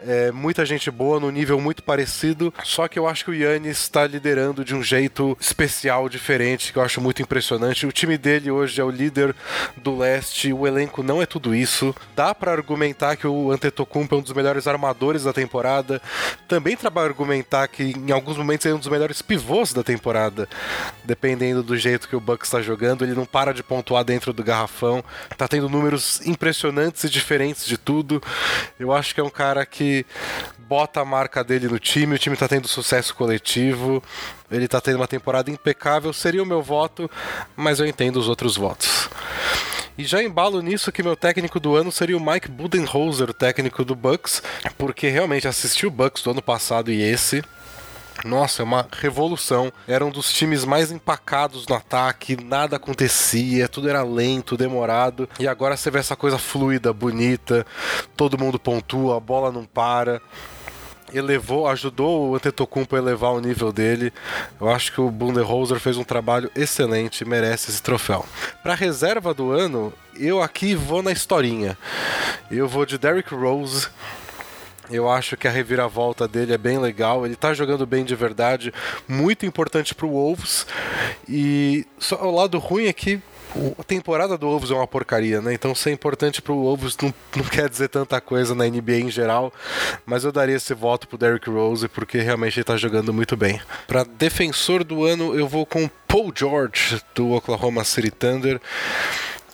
É, muita gente boa no nível muito parecido, só que eu acho que o Yannis está liderando de um jeito especial, diferente, que eu acho muito impressionante. O time dele hoje é o líder do leste, o elenco não é tudo isso. Dá para argumentar que o Antetokounmpo é um dos melhores armadores da temporada. Também trabalha argumentar que em alguns momentos ele é um dos melhores pivôs da temporada, dependendo do jeito que o Bucks está jogando. Ele não para de pontuar dentro do garrafão, tá tendo números impressionantes e diferentes de tudo. Eu acho que é um cara que bota a marca dele no time, o time tá tendo sucesso coletivo, ele tá tendo uma temporada impecável. Seria o meu voto, mas eu entendo os outros votos. E já embalo nisso que meu técnico do ano seria o Mike Budenholzer, o técnico do Bucks, porque realmente assisti o Bucks do ano passado e esse. Nossa, é uma revolução. Era um dos times mais empacados no ataque, nada acontecia, tudo era lento, demorado. E agora você vê essa coisa fluida, bonita, todo mundo pontua, a bola não para elevou, ajudou o Antetokounmpo a elevar o nível dele. Eu acho que o Bunderhoser fez um trabalho excelente, merece esse troféu. Para reserva do ano, eu aqui vou na historinha. Eu vou de Derrick Rose. Eu acho que a reviravolta dele é bem legal. Ele tá jogando bem de verdade, muito importante pro Wolves. E só o lado ruim é que a temporada do Wolves é uma porcaria, né? Então ser importante pro Wolves não, não quer dizer tanta coisa na NBA em geral, mas eu daria esse voto pro Derrick Rose porque realmente ele tá jogando muito bem. Para defensor do ano, eu vou com Paul George do Oklahoma City Thunder.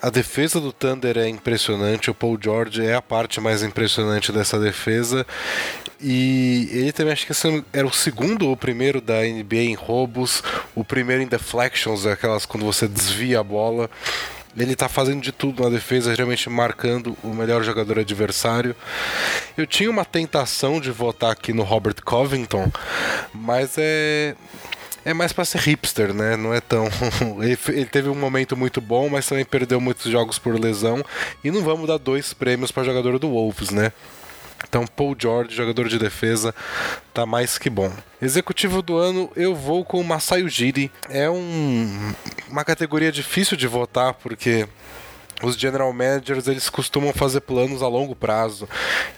A defesa do Thunder é impressionante, o Paul George é a parte mais impressionante dessa defesa. E ele também acho que era o segundo ou o primeiro da NBA em roubos, o primeiro em deflections, aquelas quando você desvia a bola. Ele está fazendo de tudo na defesa, geralmente marcando o melhor jogador adversário. Eu tinha uma tentação de votar aqui no Robert Covington, mas é é mais para ser hipster, né? Não é tão. [laughs] ele, teve um momento muito bom, mas também perdeu muitos jogos por lesão. E não vamos dar dois prêmios para jogador do Wolves, né? Então, Paul George, jogador de defesa, tá mais que bom. Executivo do ano, eu vou com o Masai Ujiri. É um, uma categoria difícil de votar, porque os general managers eles costumam fazer planos a longo prazo.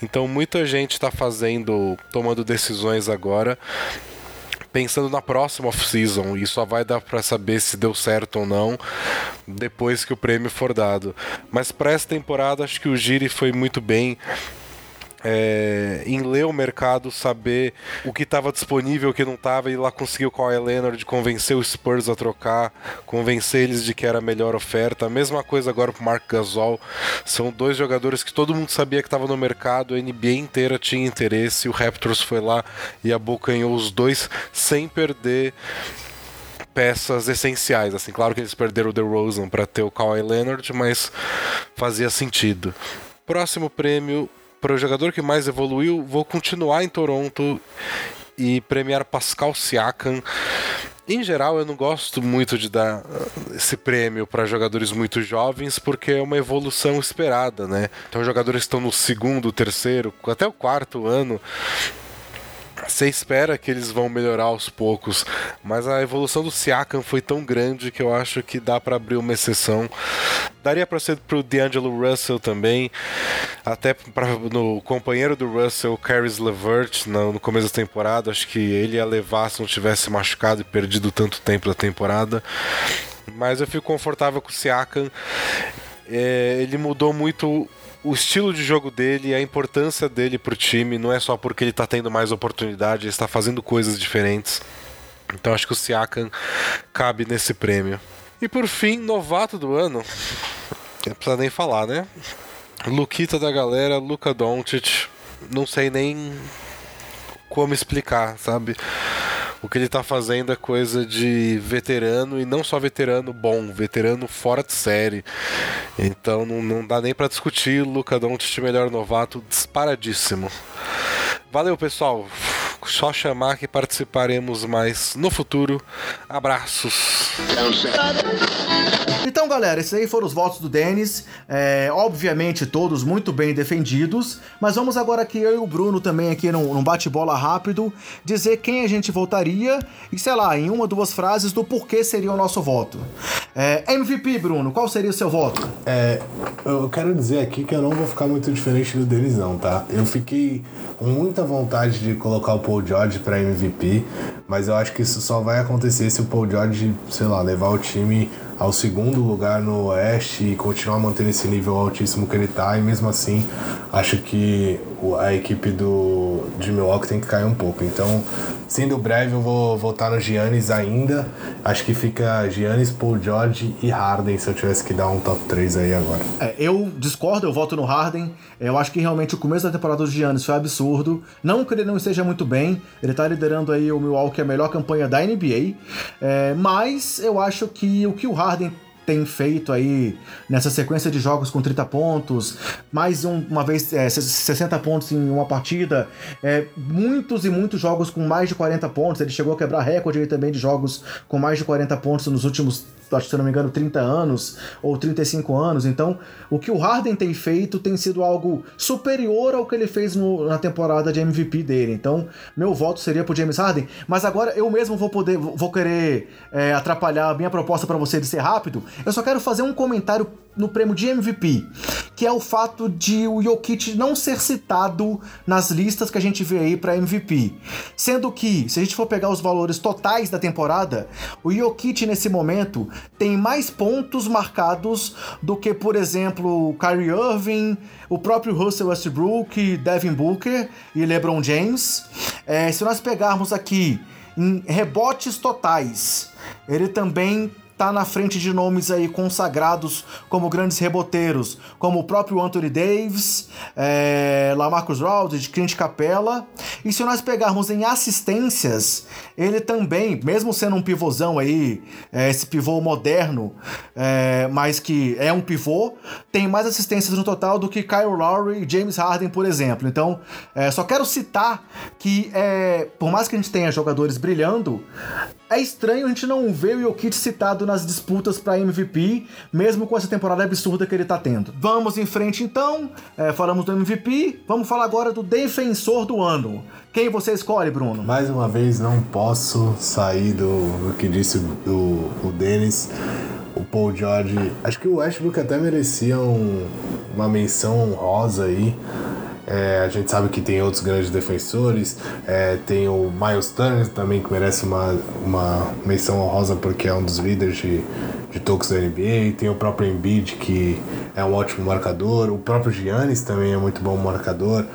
Então muita gente está fazendo, tomando decisões agora pensando na próxima off-season e só vai dar para saber se deu certo ou não depois que o prêmio for dado. Mas para essa temporada acho que o Giri foi muito bem é, em ler o mercado, saber o que estava disponível, o que não estava, e lá conseguiu com a Leonard convencer os Spurs a trocar, convencer eles de que era a melhor oferta. A mesma coisa agora para Mark Gasol. São dois jogadores que todo mundo sabia que estava no mercado, a NBA inteira tinha interesse, o Raptors foi lá e abocanhou os dois sem perder peças essenciais, assim, claro que eles perderam o DeRozan para ter o Kawhi Leonard, mas fazia sentido. Próximo prêmio, para o jogador que mais evoluiu, vou continuar em Toronto e premiar Pascal Siakam. Em geral, eu não gosto muito de dar uh, esse prêmio para jogadores muito jovens, porque é uma evolução esperada, né? Então, jogadores que estão no segundo, terceiro, até o quarto ano você espera que eles vão melhorar aos poucos, mas a evolução do Siakam foi tão grande que eu acho que dá para abrir uma exceção. Daria para ser pro D'Angelo Russell também, até para no companheiro do Russell, Caris LeVert, no, no começo da temporada, acho que ele ia levar se não tivesse machucado e perdido tanto tempo da temporada. Mas eu fico confortável com o Siakam. É, ele mudou muito o estilo de jogo dele, a importância dele pro time, não é só porque ele tá tendo mais oportunidade, ele está fazendo coisas diferentes. Então acho que o Siakam cabe nesse prêmio. E por fim, novato do ano. Não precisa nem falar, né? Luquita da galera, Luca Doncic. Não sei nem como explicar, sabe? O que ele tá fazendo é coisa de veterano e não só veterano bom, veterano fora de série. Então não, não dá nem para discutir. Luca Doncic melhor novato disparadíssimo. Valeu, pessoal. Só chamar que participaremos mais no futuro. Abraços. Então, galera, esses aí foram os votos do Denis. É, obviamente, todos muito bem defendidos. Mas vamos agora aqui, eu e o Bruno também aqui num, num bate-bola rápido, dizer quem a gente votaria e, sei lá, em uma, duas frases do porquê seria o nosso voto. É, MVP, Bruno, qual seria o seu voto? É, eu quero dizer aqui que eu não vou ficar muito diferente do Denis, não, tá? Eu fiquei com muita vontade de colocar o Paul George para MVP, mas eu acho que isso só vai acontecer se o Paul George, sei lá, levar o time ao segundo lugar no Oeste e continuar mantendo esse nível altíssimo que ele está e mesmo assim acho que a equipe do de Milwaukee tem que cair um pouco. Então, sendo breve, eu vou voltar no Giannis ainda. Acho que fica Giannis, Paul George e Harden se eu tivesse que dar um top 3 aí agora. É, eu discordo, eu voto no Harden. Eu acho que realmente o começo da temporada do Giannis foi absurdo. Não que ele não esteja muito bem, ele tá liderando aí o Milwaukee, a melhor campanha da NBA. É, mas eu acho que o que o Harden tem feito aí nessa sequência de jogos com 30 pontos, mais um, uma vez é, 60 pontos em uma partida, é, muitos e muitos jogos com mais de 40 pontos. Ele chegou a quebrar recorde aí também de jogos com mais de 40 pontos nos últimos acho se não me engano, 30 anos ou 35 anos. Então, o que o Harden tem feito tem sido algo superior ao que ele fez no, na temporada de MVP dele. Então, meu voto seria pro James Harden. Mas agora eu mesmo vou poder, vou querer é, atrapalhar a minha proposta para você de ser rápido. Eu só quero fazer um comentário no prêmio de MVP, que é o fato de o Jokic não ser citado nas listas que a gente vê aí para MVP. Sendo que, se a gente for pegar os valores totais da temporada, o Jokic nesse momento tem mais pontos marcados do que, por exemplo, o Kyrie Irving, o próprio Russell Westbrook, Devin Booker e LeBron James. É, se nós pegarmos aqui em rebotes totais, ele também tá na frente de nomes aí consagrados como grandes reboteiros, como o próprio Anthony Davis, é, Lamarcus Aldridge, Clint Capella. E se nós pegarmos em assistências, ele também, mesmo sendo um pivôzão aí, é, esse pivô moderno, é, mas que é um pivô, tem mais assistências no total do que Kyle Lowry e James Harden, por exemplo. Então, é, só quero citar que, por mais que a gente tenha jogadores brilhando, é estranho a gente não ver o Jokic citado nas disputas para MVP, mesmo com essa temporada absurda que ele tá tendo. Vamos em frente então, é, falamos do MVP, vamos falar agora do defensor do ano. Quem você escolhe, Bruno? Mais uma vez, não posso sair do, do que disse o, o Denis. O Paul George. Acho que o Westbrook até merecia um, uma menção honrosa aí. É, a gente sabe que tem outros grandes defensores. É, tem o Miles Turner também, que merece uma, uma menção honrosa porque é um dos líderes de, de toques da NBA. Tem o próprio Embiid, que é um ótimo marcador. O próprio Giannis também é muito bom marcador.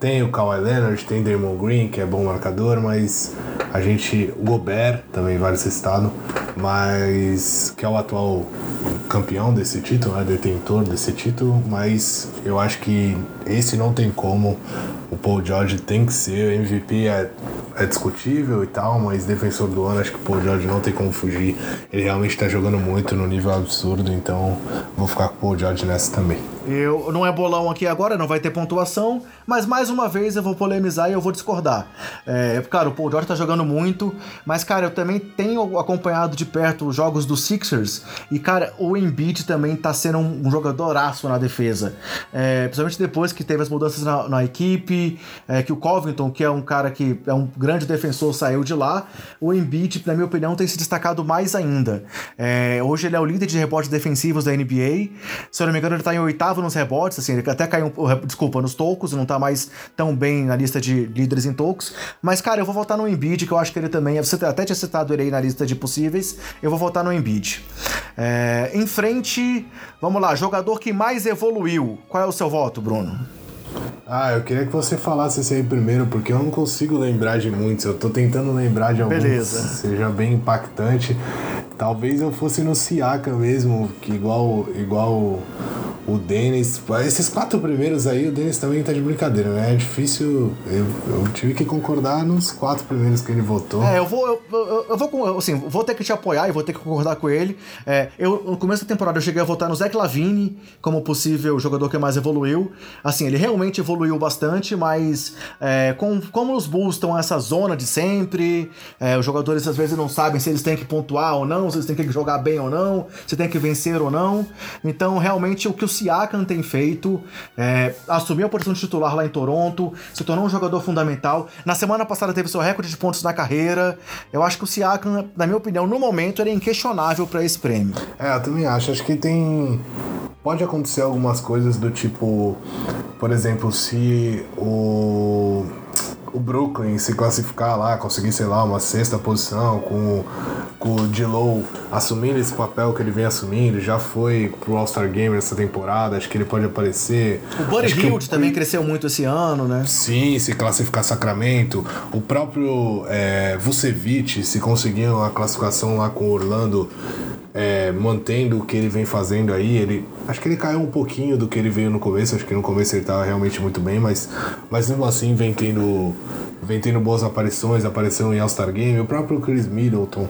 Tem o Kawhi Leonard, tem Draymond Green, que é bom marcador, mas a gente... O Gobert também vale ser citado, mas que é o atual campeão desse título, né, detentor desse título, mas eu acho que esse não tem como. O Paul George tem que ser, o MVP é, é discutível e tal, mas defensor do ano, acho que o Paul George não tem como fugir. Ele realmente está jogando muito no nível absurdo, então vou ficar com o Paul George nessa também. Eu não é bolão aqui agora, não vai ter pontuação, mas mais uma vez eu vou polemizar e eu vou discordar. É, cara, o Paul George tá jogando muito, mas cara, eu também tenho acompanhado de perto os jogos do Sixers e cara, o Embiid também tá sendo um, um jogadoraço na defesa. É, principalmente depois que teve as mudanças na, na equipe, é, que o Covington, que é um cara que é um grande defensor, saiu de lá, o Embiid, na minha opinião, tem se destacado mais ainda. É, hoje ele é o líder de rebotes defensivos da NBA, se eu não me engano ele tá em oitavo nos rebotes, assim, ele até caiu, desculpa, nos tocos, não tá mais tão bem na lista de líderes em tocos, mas cara, eu vou votar no Embiid, que eu acho que ele também, você até tinha citado ele aí na lista de possíveis, eu vou votar no Embiid. É, em frente, vamos lá, jogador que mais evoluiu, qual é o seu voto, Bruno? Ah, eu queria que você falasse esse aí primeiro, porque eu não consigo lembrar de muitos. Eu tô tentando lembrar de alguns Beleza. seja bem impactante. Talvez eu fosse no Siaka mesmo, que igual, igual o Denis. Esses quatro primeiros aí, o Denis também tá de brincadeira, né? É difícil. Eu, eu tive que concordar nos quatro primeiros que ele votou. É, eu vou. Eu, eu, eu vou assim, vou ter que te apoiar e vou ter que concordar com ele. É, eu, no começo da temporada eu cheguei a votar no Zach Lavine como possível jogador que mais evoluiu. Assim, ele realmente evoluiu bastante, mas é, com, como os Bulls estão nessa zona de sempre, é, os jogadores às vezes não sabem se eles têm que pontuar ou não, se eles têm que jogar bem ou não, se tem que vencer ou não. Então, realmente, o que o Siakam tem feito, é, assumiu a posição de titular lá em Toronto, se tornou um jogador fundamental. Na semana passada teve seu recorde de pontos na carreira. Eu acho que o Siakam, na minha opinião, no momento, ele é inquestionável para esse prêmio. É, eu também acho. Acho que tem. Pode acontecer algumas coisas do tipo, por exemplo, se o o Brooklyn se classificar lá, conseguir, sei lá, uma sexta posição, com, com o D-Low assumindo esse papel que ele vem assumindo, já foi pro All-Star Game essa temporada, acho que ele pode aparecer. O Buddy Hield também cresceu muito esse ano, né? Sim, se classificar Sacramento. O próprio é, Vucevic, se conseguir uma classificação lá com o Orlando, é, mantendo o que ele vem fazendo aí, ele acho que ele caiu um pouquinho do que ele veio no começo, acho que no começo ele estava realmente muito bem, mas, mas mesmo assim vem tendo, vem tendo boas aparições, apareceu em All-Star Game. O próprio Chris Middleton,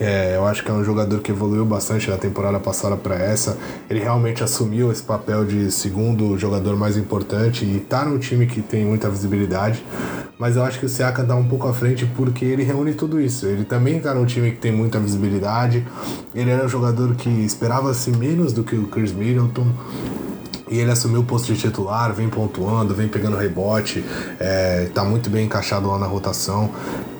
é, eu acho que é um jogador que evoluiu bastante da temporada passada para essa. Ele realmente assumiu esse papel de segundo jogador mais importante e tá num time que tem muita visibilidade. Mas eu acho que o Siakam tá um pouco à frente porque ele reúne tudo isso. Ele também tá num time que tem muita visibilidade. Ele era um jogador que esperava-se menos do que o Chris Middleton. E ele assumiu o posto de titular, vem pontuando, vem pegando rebote, é, tá muito bem encaixado lá na rotação.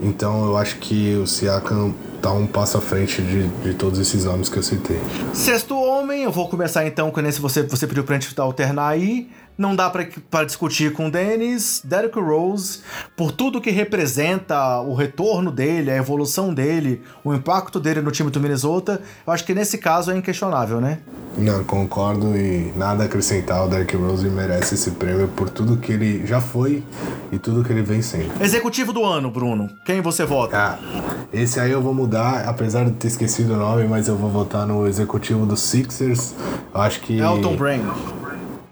Então eu acho que o Siakam tá um passo à frente de, de todos esses nomes que eu citei. Sexto homem, eu vou começar então com esse você, você pediu pra gente alternar aí. Não dá para discutir com o Dennis, Derrick Rose, por tudo que representa o retorno dele, a evolução dele, o impacto dele no time do Minnesota. Eu acho que nesse caso é inquestionável, né? Não, concordo e nada a acrescentar. O Derrick Rose merece esse prêmio por tudo que ele já foi e tudo que ele vem sendo. Executivo do ano, Bruno. Quem você vota? Ah, esse aí eu vou mudar, apesar de ter esquecido o nome, mas eu vou votar no executivo dos Sixers. Eu acho que. Elton Brand.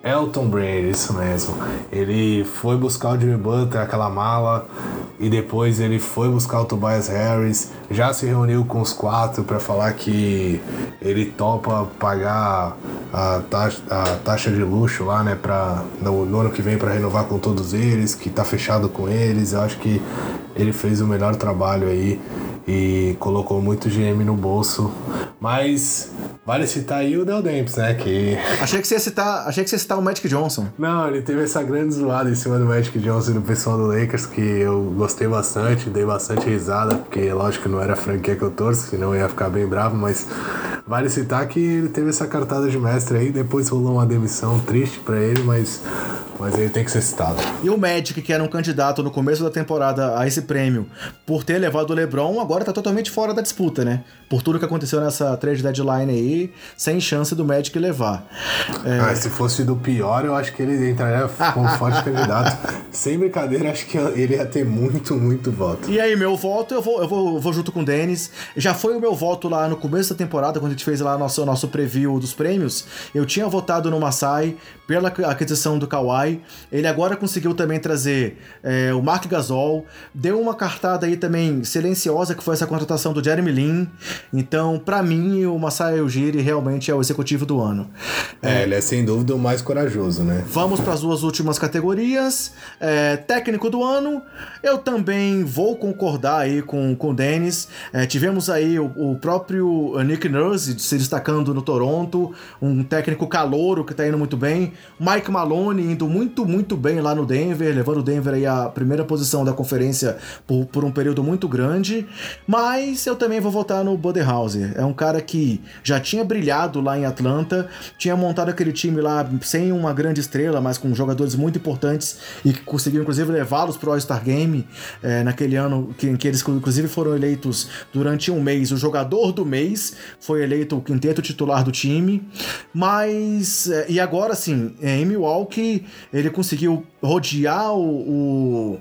Elton Brand, isso mesmo. Ele foi buscar o Jimmy Butler, aquela mala, e depois ele foi buscar o Tobias Harris. Já se reuniu com os quatro para falar que ele topa pagar a taxa, a taxa de luxo lá, né, pra, no, no ano que vem para renovar com todos eles, que tá fechado com eles. Eu acho que ele fez o melhor trabalho aí e colocou muito GM no bolso. Mas vale citar aí o Del Demps, né? Que... Achei que você ia citar, achei que você ia citar o Magic Johnson. Não, ele teve essa grande zoada em cima do Magic Johnson e do pessoal do Lakers que eu gostei bastante, dei bastante risada, porque lógico não era a franquia que eu torço, senão eu ia ficar bem bravo, mas vale citar que ele teve essa cartada de mestre aí, depois rolou uma demissão triste para ele, mas mas ele tem que ser citado. E o Magic, que era um candidato no começo da temporada a esse prêmio, por ter levado o LeBron, agora tá totalmente fora da disputa, né? Por tudo que aconteceu nessa trade deadline aí, sem chance do Magic levar. É... Ah, se fosse do pior, eu acho que ele entraria como [laughs] forte candidato. Sem brincadeira, acho que ele ia ter muito, muito voto. E aí, meu voto, eu vou, eu vou, eu vou junto com o Denis. Já foi o meu voto lá no começo da temporada, quando a gente fez lá nosso, nosso preview dos prêmios. Eu tinha votado no Masai pela aquisição do Kawhi. Ele agora conseguiu também trazer é, o Mark Gasol, deu uma cartada aí também silenciosa, que foi essa contratação do Jeremy Lin. Então, para mim, o Masai Ujiri realmente é o executivo do ano. É, é, ele é sem dúvida o mais corajoso, né? Vamos para as duas últimas categorias. É, técnico do ano, eu também vou concordar aí com, com o Dennis. É, tivemos aí o, o, próprio Nick Nurse se destacando no Toronto, um técnico calouro que tá indo muito bem. Mike Malone indo muito, muito bem lá no Denver, levando o Denver aí à primeira posição da conferência por, por um período muito grande. Mas eu também vou votar no Budenhauser. É um cara que já tinha brilhado lá em Atlanta, tinha montado aquele time lá sem uma grande estrela, mas com jogadores muito importantes e que conseguiu inclusive levá-los pro All-Star Game é, naquele ano que, em que eles inclusive foram eleitos durante um mês. O jogador do mês foi eleito o quinteto titular do time. Mas, é, e agora sim, em Milwaukee, ele conseguiu rodear o, o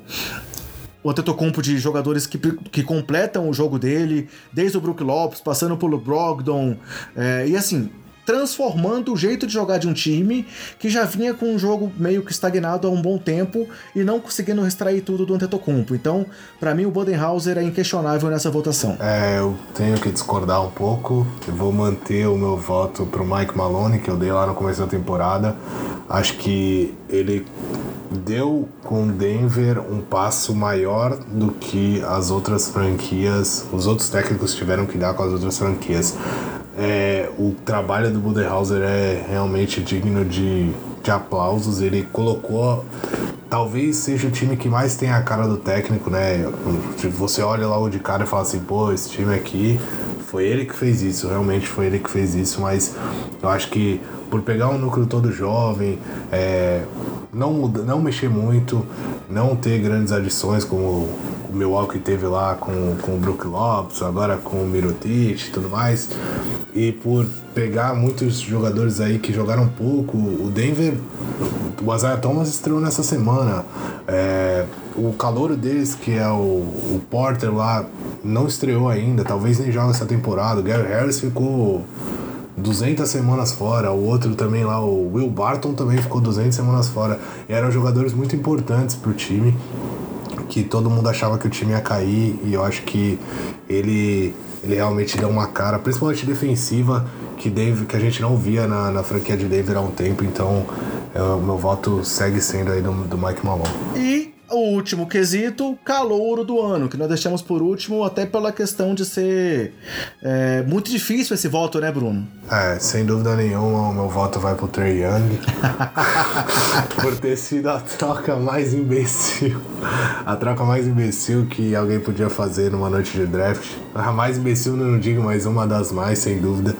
o Antetokounmpo de jogadores que, que completam o jogo dele, desde o Brook Lopes, passando pelo Brogdon, é, e assim, transformando o jeito de jogar de um time que já vinha com um jogo meio que estagnado há um bom tempo e não conseguindo extrair tudo do Antetokounmpo. Então, para mim, o Bodenhauser é inquestionável nessa votação. É, eu tenho que discordar um pouco. Eu vou manter o meu voto pro Mike Malone, que eu dei lá no começo da temporada. Acho que ele deu com Denver um passo maior do que as outras franquias, os outros técnicos tiveram que dar com as outras franquias. É, o trabalho do Budenhauser é realmente digno de, de aplausos. Ele colocou. Talvez seja o time que mais tem a cara do técnico, né? Você olha lá o de cara e fala assim, pô, esse time aqui foi ele que fez isso, realmente foi ele que fez isso, mas eu acho que por pegar um núcleo todo jovem, é, não, muda, não mexer muito, não ter grandes adições como o Milwaukee teve lá com, com o Brook Lopes, agora com o Mirotic e tudo mais, e por pegar muitos jogadores aí que jogaram pouco, o Denver, o Isaiah Thomas estreou nessa semana, é, o calor deles, que é o, o Porter lá, não estreou ainda, talvez nem joga essa temporada, o Gary Harris ficou 200 semanas fora, o outro também lá, o Will Barton também ficou 200 semanas fora. E eram jogadores muito importantes pro time que todo mundo achava que o time ia cair e eu acho que ele, ele realmente deu uma cara, principalmente defensiva, que, Dave, que a gente não via na, na franquia de Denver há um tempo, então é, o meu voto segue sendo aí do, do Mike Malone. E o último quesito, calouro do ano, que nós deixamos por último, até pela questão de ser é, muito difícil esse voto, né, Bruno? É, sem dúvida nenhuma, o meu voto vai pro Trey Young. [laughs] por ter sido a troca mais imbecil. A troca mais imbecil que alguém podia fazer numa noite de draft. A mais imbecil, não digo, mas uma das mais, sem dúvida.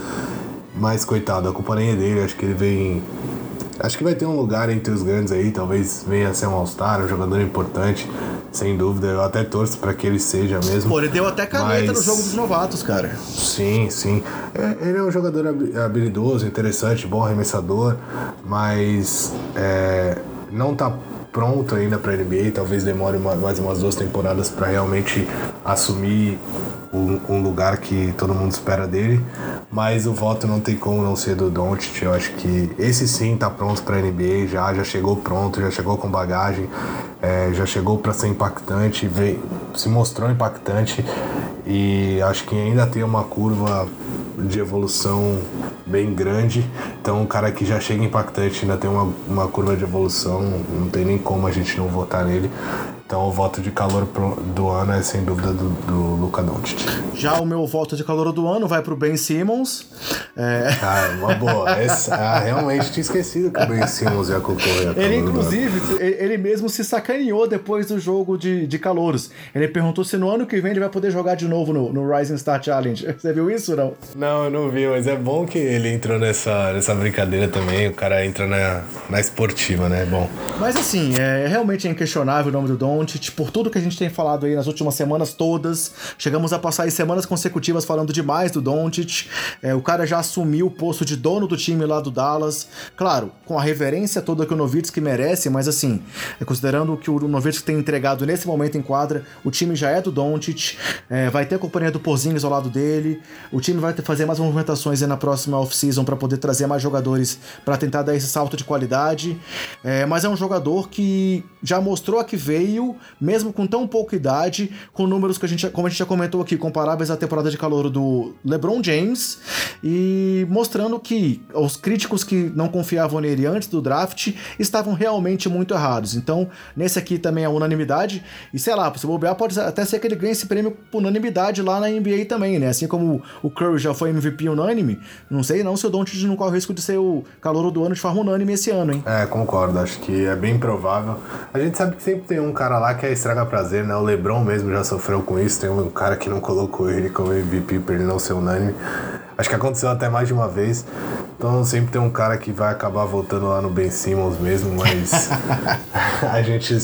Mas coitado, a culpa nem é dele, acho que ele vem Acho que vai ter um lugar entre os grandes aí, talvez venha a ser um All-Star, um jogador importante, sem dúvida. Eu até torço para que ele seja mesmo. Pô, ele deu até caneta mas... no jogo dos novatos, cara. Sim, sim. É, ele é um jogador habilidoso, interessante, bom arremessador, mas é, não tá pronto ainda para NBA, talvez demore uma, mais umas duas temporadas para realmente assumir um, um, lugar que todo mundo espera dele, mas o voto não tem como não ser do Doncic. Eu acho que esse sim tá pronto para NBA, já já chegou pronto, já chegou com bagagem, é, já chegou para ser impactante, veio, se mostrou impactante e acho que ainda tem uma curva de evolução bem grande. Então, um cara que já chega impactante, ainda tem uma, uma curva de evolução, não tem nem como a gente não votar nele. Então o voto de calor do ano é sem dúvida do, do Luca Doncic. Já o meu voto de calor do ano vai pro Ben Simmons. É... Ah, uma boa. Essa, [laughs] ah, realmente tinha esquecido que o Ben Simmons ia concorrer. Ele, inclusive, ele mesmo se sacaneou depois do jogo de, de calouros. Ele perguntou se no ano que vem ele vai poder jogar de novo no, no Rising Star Challenge. [laughs] Você viu isso não? Não, eu não vi, mas é bom que ele entrou nessa, nessa brincadeira também. O cara entra na, na esportiva, né? É bom. Mas assim, é realmente é inquestionável o nome do Don Doncic, por tudo que a gente tem falado aí nas últimas semanas todas. Chegamos a passar aí semanas consecutivas falando demais do Doncic. É, o cara já assumiu o posto de dono do time lá do Dallas. Claro, com a reverência toda que o Novitsky merece, mas assim, é, considerando o que o Novitsky tem entregado nesse momento em quadra, o time já é do Doncic. É, vai ter a companhia do Porzingis ao lado dele. O time vai fazer mais movimentações na próxima off-season para poder trazer mais jogadores para tentar dar esse salto de qualidade. É, mas é um jogador que já mostrou a que veio mesmo com tão pouca idade, com números que a gente, como a gente já comentou aqui, comparáveis à temporada de calor do LeBron James, e mostrando que os críticos que não confiavam nele antes do draft estavam realmente muito errados. Então, nesse aqui também é unanimidade, e sei lá, se bobear, pode até ser que ele ganhe esse prêmio por unanimidade lá na NBA também, né? Assim como o Curry já foi MVP unânime, não sei não se o Doncic não corre o risco de ser o calor do ano de forma unânime esse ano, hein? É, concordo, acho que é bem provável. A gente sabe que sempre tem um cara lá que é estraga prazer, né? O Lebron mesmo já sofreu com isso. Tem um cara que não colocou ele como MVP pra ele não ser unânime. Acho que aconteceu até mais de uma vez. Então sempre tem um cara que vai acabar voltando lá no Ben Simmons mesmo, mas [laughs] [laughs] a gente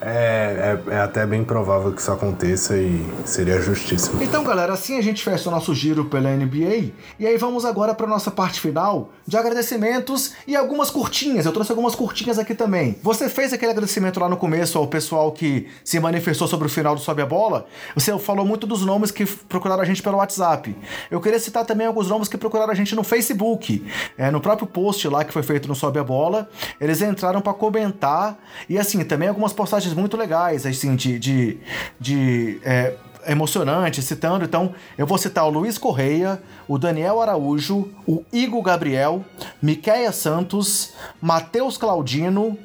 é, é, é, até bem provável que isso aconteça e seria justíssimo. Então, galera, assim a gente fecha o nosso giro pela NBA. E aí vamos agora para nossa parte final de agradecimentos e algumas curtinhas. Eu trouxe algumas curtinhas aqui também. Você fez aquele agradecimento lá no começo ao pessoal que se manifestou sobre o final do Sobe a Bola. Você falou muito dos nomes que procuraram a gente pelo WhatsApp. Eu queria citar também alguns nomes que procuraram a gente no Facebook. É, no próprio post lá que foi feito no Sobe a Bola, eles entraram para comentar. E assim, também algumas postagens muito legais, assim, de. de, de é, emocionante, citando. Então, eu vou citar o Luiz Correia, o Daniel Araújo, o Igor Gabriel, Miquéia Santos, Matheus Claudino,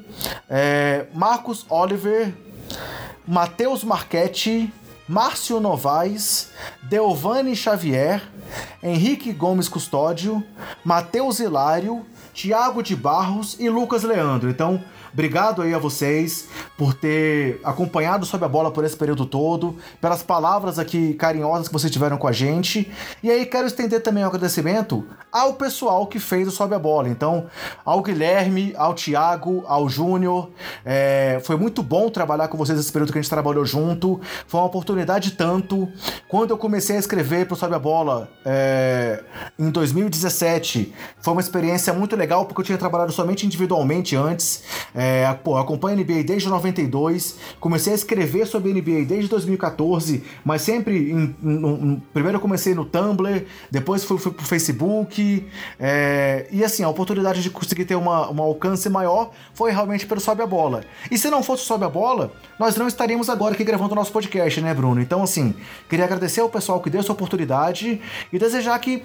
é, Marcos Oliver, Matheus Marchetti, Márcio Novaes, Deovane Xavier, Henrique Gomes Custódio, Matheus Hilário, Tiago de Barros e Lucas Leandro. Então, Obrigado aí a vocês por ter acompanhado Sob a Bola por esse período todo, pelas palavras aqui carinhosas que vocês tiveram com a gente. E aí quero estender também um agradecimento ao pessoal que fez o Sobe a Bola. Então, ao Guilherme, ao Thiago, ao Júnior. É, foi muito bom trabalhar com vocês nesse período que a gente trabalhou junto. Foi uma oportunidade tanto. Quando eu comecei a escrever pro Sobe a Bola é, em 2017, foi uma experiência muito legal porque eu tinha trabalhado somente individualmente antes. É, É, pô, acompanho a NBA desde 92, comecei a escrever sobre a NBA desde 2014, mas sempre. Em, em, em, primeiro eu comecei no Tumblr, depois fui, fui pro Facebook. É, e assim, a oportunidade de conseguir ter uma, um alcance maior foi realmente pelo Sobe a Bola. E se não fosse o Sobe a Bola, nós não estaríamos agora aqui gravando o nosso podcast, né, Bruno? Então, assim, queria agradecer ao pessoal que deu essa oportunidade e desejar que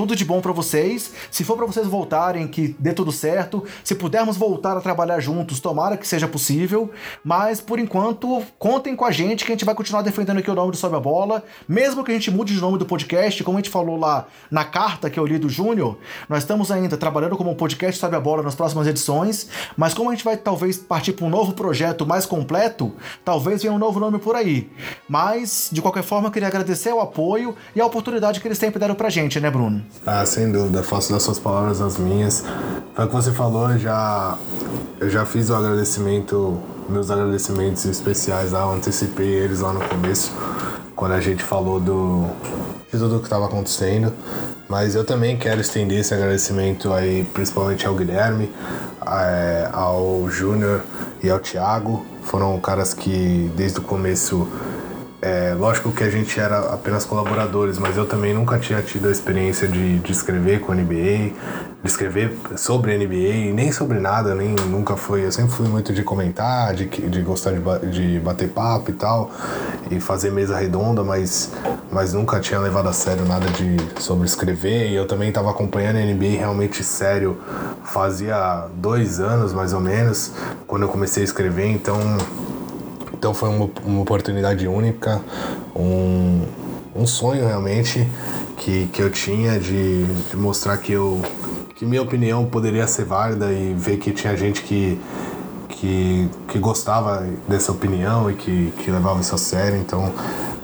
tudo de bom para vocês. Se for para vocês voltarem, que dê tudo certo. Se pudermos voltar a trabalhar juntos, tomara que seja possível. Mas por enquanto, contem com a gente que a gente vai continuar defendendo aqui o nome do Sobe a Bola. Mesmo que a gente mude de nome do podcast, como a gente falou lá na carta que eu li do Júnior, nós estamos ainda trabalhando como podcast Sobe a Bola nas próximas edições. Mas como a gente vai talvez partir para um novo projeto mais completo, talvez venha um novo nome por aí. Mas, de qualquer forma, eu queria agradecer o apoio e a oportunidade que eles sempre deram pra gente, né, Bruno? Ah, sem dúvida. Faço das suas palavras as minhas. Foi o que você falou, eu já, eu já fiz o agradecimento, meus agradecimentos especiais lá, eu antecipei eles lá no começo, quando a gente falou do, de tudo o que estava acontecendo. Mas eu também quero estender esse agradecimento aí, principalmente ao Guilherme, é, ao Júnior e ao Thiago. Foram caras que desde o começo é, lógico que a gente era apenas colaboradores, mas eu também nunca tinha tido a experiência de, de escrever com NBA, de escrever sobre NBA, nem sobre nada, nem nunca foi. Eu sempre fui muito de comentar, de, de gostar de, de bater papo e tal, e fazer mesa redonda, mas, mas nunca tinha levado a sério nada de, sobre escrever. E eu também estava acompanhando a NBA realmente sério fazia dois anos mais ou menos, quando eu comecei a escrever, então então foi uma, uma oportunidade única, um, um sonho realmente que, que eu tinha de, de mostrar que eu que minha opinião poderia ser válida e ver que tinha gente que, que, que gostava dessa opinião e que, que levava isso a sério, então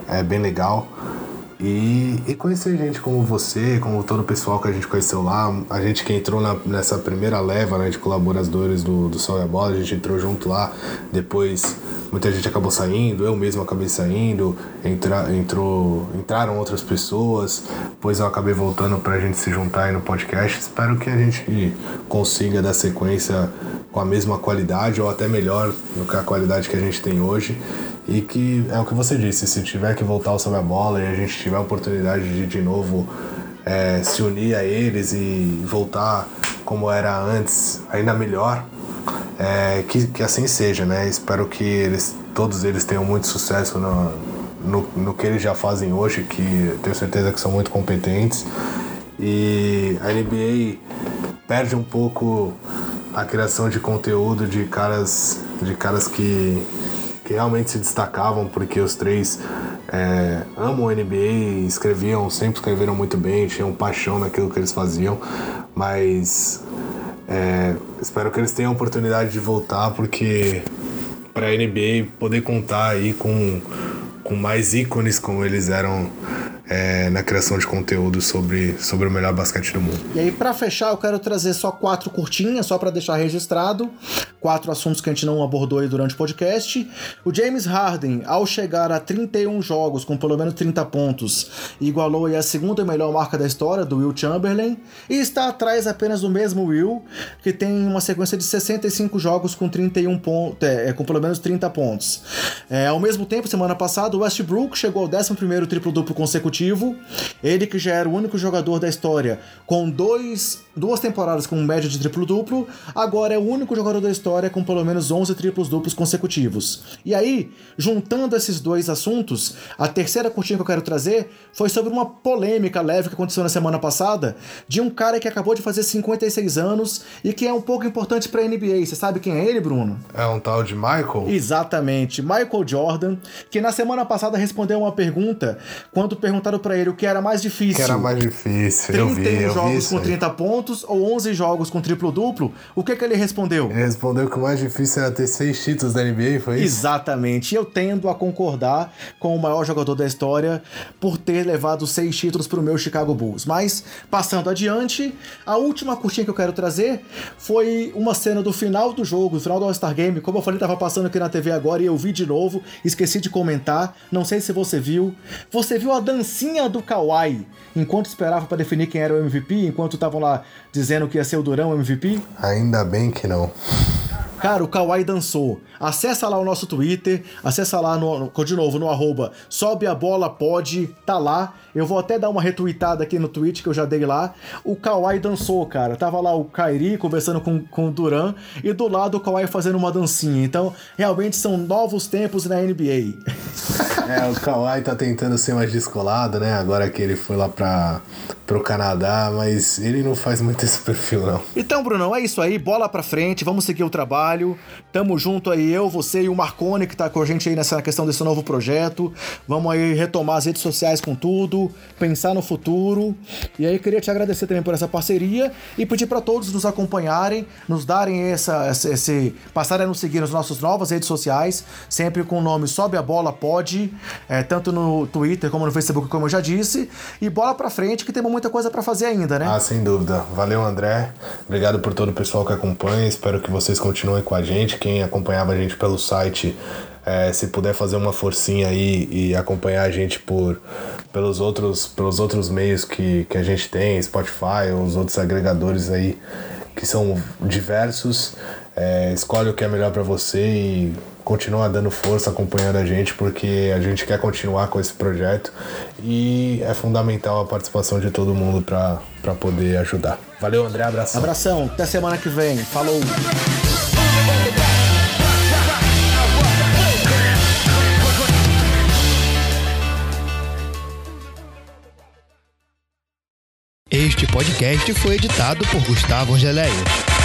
é bem legal. E, e conhecer gente como você, como todo o pessoal que a gente conheceu lá, a gente que entrou na, nessa primeira leva né, de colaboradores do, do Sol e a Bola, a gente entrou junto lá, depois muita gente acabou saindo, eu mesmo acabei saindo, entra, entrou, entraram outras pessoas, depois eu acabei voltando pra gente se juntar aí no podcast. Espero que a gente consiga dar sequência com a mesma qualidade ou até melhor do que a qualidade que a gente tem hoje. E que é o que você disse, se tiver que voltar sobre a bola e a gente tiver a oportunidade de de novo é, se unir a eles e voltar como era antes, ainda melhor, é, que, que assim seja, né? Espero que eles, todos eles tenham muito sucesso no, no, no que eles já fazem hoje, que tenho certeza que são muito competentes. E a NBA perde um pouco a criação de conteúdo de caras, de caras que que realmente se destacavam porque os três é, amam o NBA, escreviam, sempre escreveram muito bem, tinham paixão naquilo que eles faziam, mas é, espero que eles tenham a oportunidade de voltar porque para a NBA poder contar aí com, com mais ícones como eles eram é, na criação de conteúdo sobre, sobre o melhor basquete do mundo. E aí, para fechar, eu quero trazer só quatro curtinhas, só para deixar registrado, quatro assuntos que a gente não abordou aí durante o podcast. O James Harden, ao chegar a 31 jogos com pelo menos 30 pontos, igualou a segunda melhor marca da história do Will Chamberlain e está atrás apenas do mesmo Will, que tem uma sequência de 65 jogos com 31 pontos, é, com pelo menos 30 pontos. É, ao mesmo tempo, semana passada, o Westbrook chegou ao 11º triplo-duplo consecutivo ele que já era o único jogador da história com dois, duas temporadas com média de triplo-duplo, agora é o único jogador da história com pelo menos 11 triplos-duplos consecutivos. E aí, juntando esses dois assuntos, a terceira curtinha que eu quero trazer foi sobre uma polêmica leve que aconteceu na semana passada de um cara que acabou de fazer 56 anos e que é um pouco importante para a NBA. Você sabe quem é ele, Bruno? É um tal de Michael? Exatamente, Michael Jordan, que na semana passada respondeu uma pergunta quando perguntaram para ele o que era mais difícil. O que era mais difícil, 31 eu vi, eu jogos vi com 30 pontos ou 11 jogos com triplo-duplo. O que que ele respondeu? Ele respondeu que o mais difícil era ter seis títulos da NBA, foi isso? Exatamente. E eu tendo a concordar com o maior jogador da história por ter levado seis títulos para o meu Chicago Bulls. Mas, passando adiante, a última curtinha que eu quero trazer foi uma cena do final do jogo, do final do All-Star Game. Como eu falei, estava passando aqui na TV agora e eu vi de novo, esqueci de comentar. Não sei se você viu. Você viu a dancinha do Kawhi enquanto esperava para definir quem era o MVP, enquanto estavam lá dizendo que ia ser o Durão MVP? Ainda bem que não. Cara, o Kawhi dançou. Acessa lá o nosso Twitter, acessa lá no, de novo no arroba sobe a bola pode, tá lá. Eu vou até dar uma retweetada aqui no tweet que eu já dei lá. O Kawhi dançou, cara. Tava lá o Kairi conversando com, com o Duran e do lado o Kawhi fazendo uma dancinha. Então, realmente são novos tempos na NBA. [laughs] É, o Kawhi tá tentando ser mais descolado, né? Agora que ele foi lá pra, pro Canadá, mas ele não faz muito esse perfil, não. Então, Brunão, é isso aí. Bola pra frente, vamos seguir o trabalho. Tamo junto aí, eu, você e o Marcone, que tá com a gente aí nessa questão desse novo projeto. Vamos aí retomar as redes sociais com tudo, pensar no futuro. E aí, queria te agradecer também por essa parceria e pedir para todos nos acompanharem, nos darem essa, esse, esse. passarem a nos seguir nas nossas novas redes sociais, sempre com o nome Sobe a Bola Pode é, tanto no Twitter como no Facebook, como eu já disse. E bola pra frente, que temos muita coisa para fazer ainda, né? Ah, sem dúvida. Valeu, André. Obrigado por todo o pessoal que acompanha. Espero que vocês continuem com a gente. Quem acompanhava a gente pelo site. É, se puder fazer uma forcinha aí e acompanhar a gente por, pelos, outros, pelos outros meios que, que a gente tem, Spotify, os outros agregadores aí que são diversos, é, escolhe o que é melhor para você e continua dando força, acompanhando a gente, porque a gente quer continuar com esse projeto e é fundamental a participação de todo mundo para poder ajudar. Valeu, André, abração. Abração, até semana que vem. Falou! Este podcast foi editado por Gustavo Angeléia.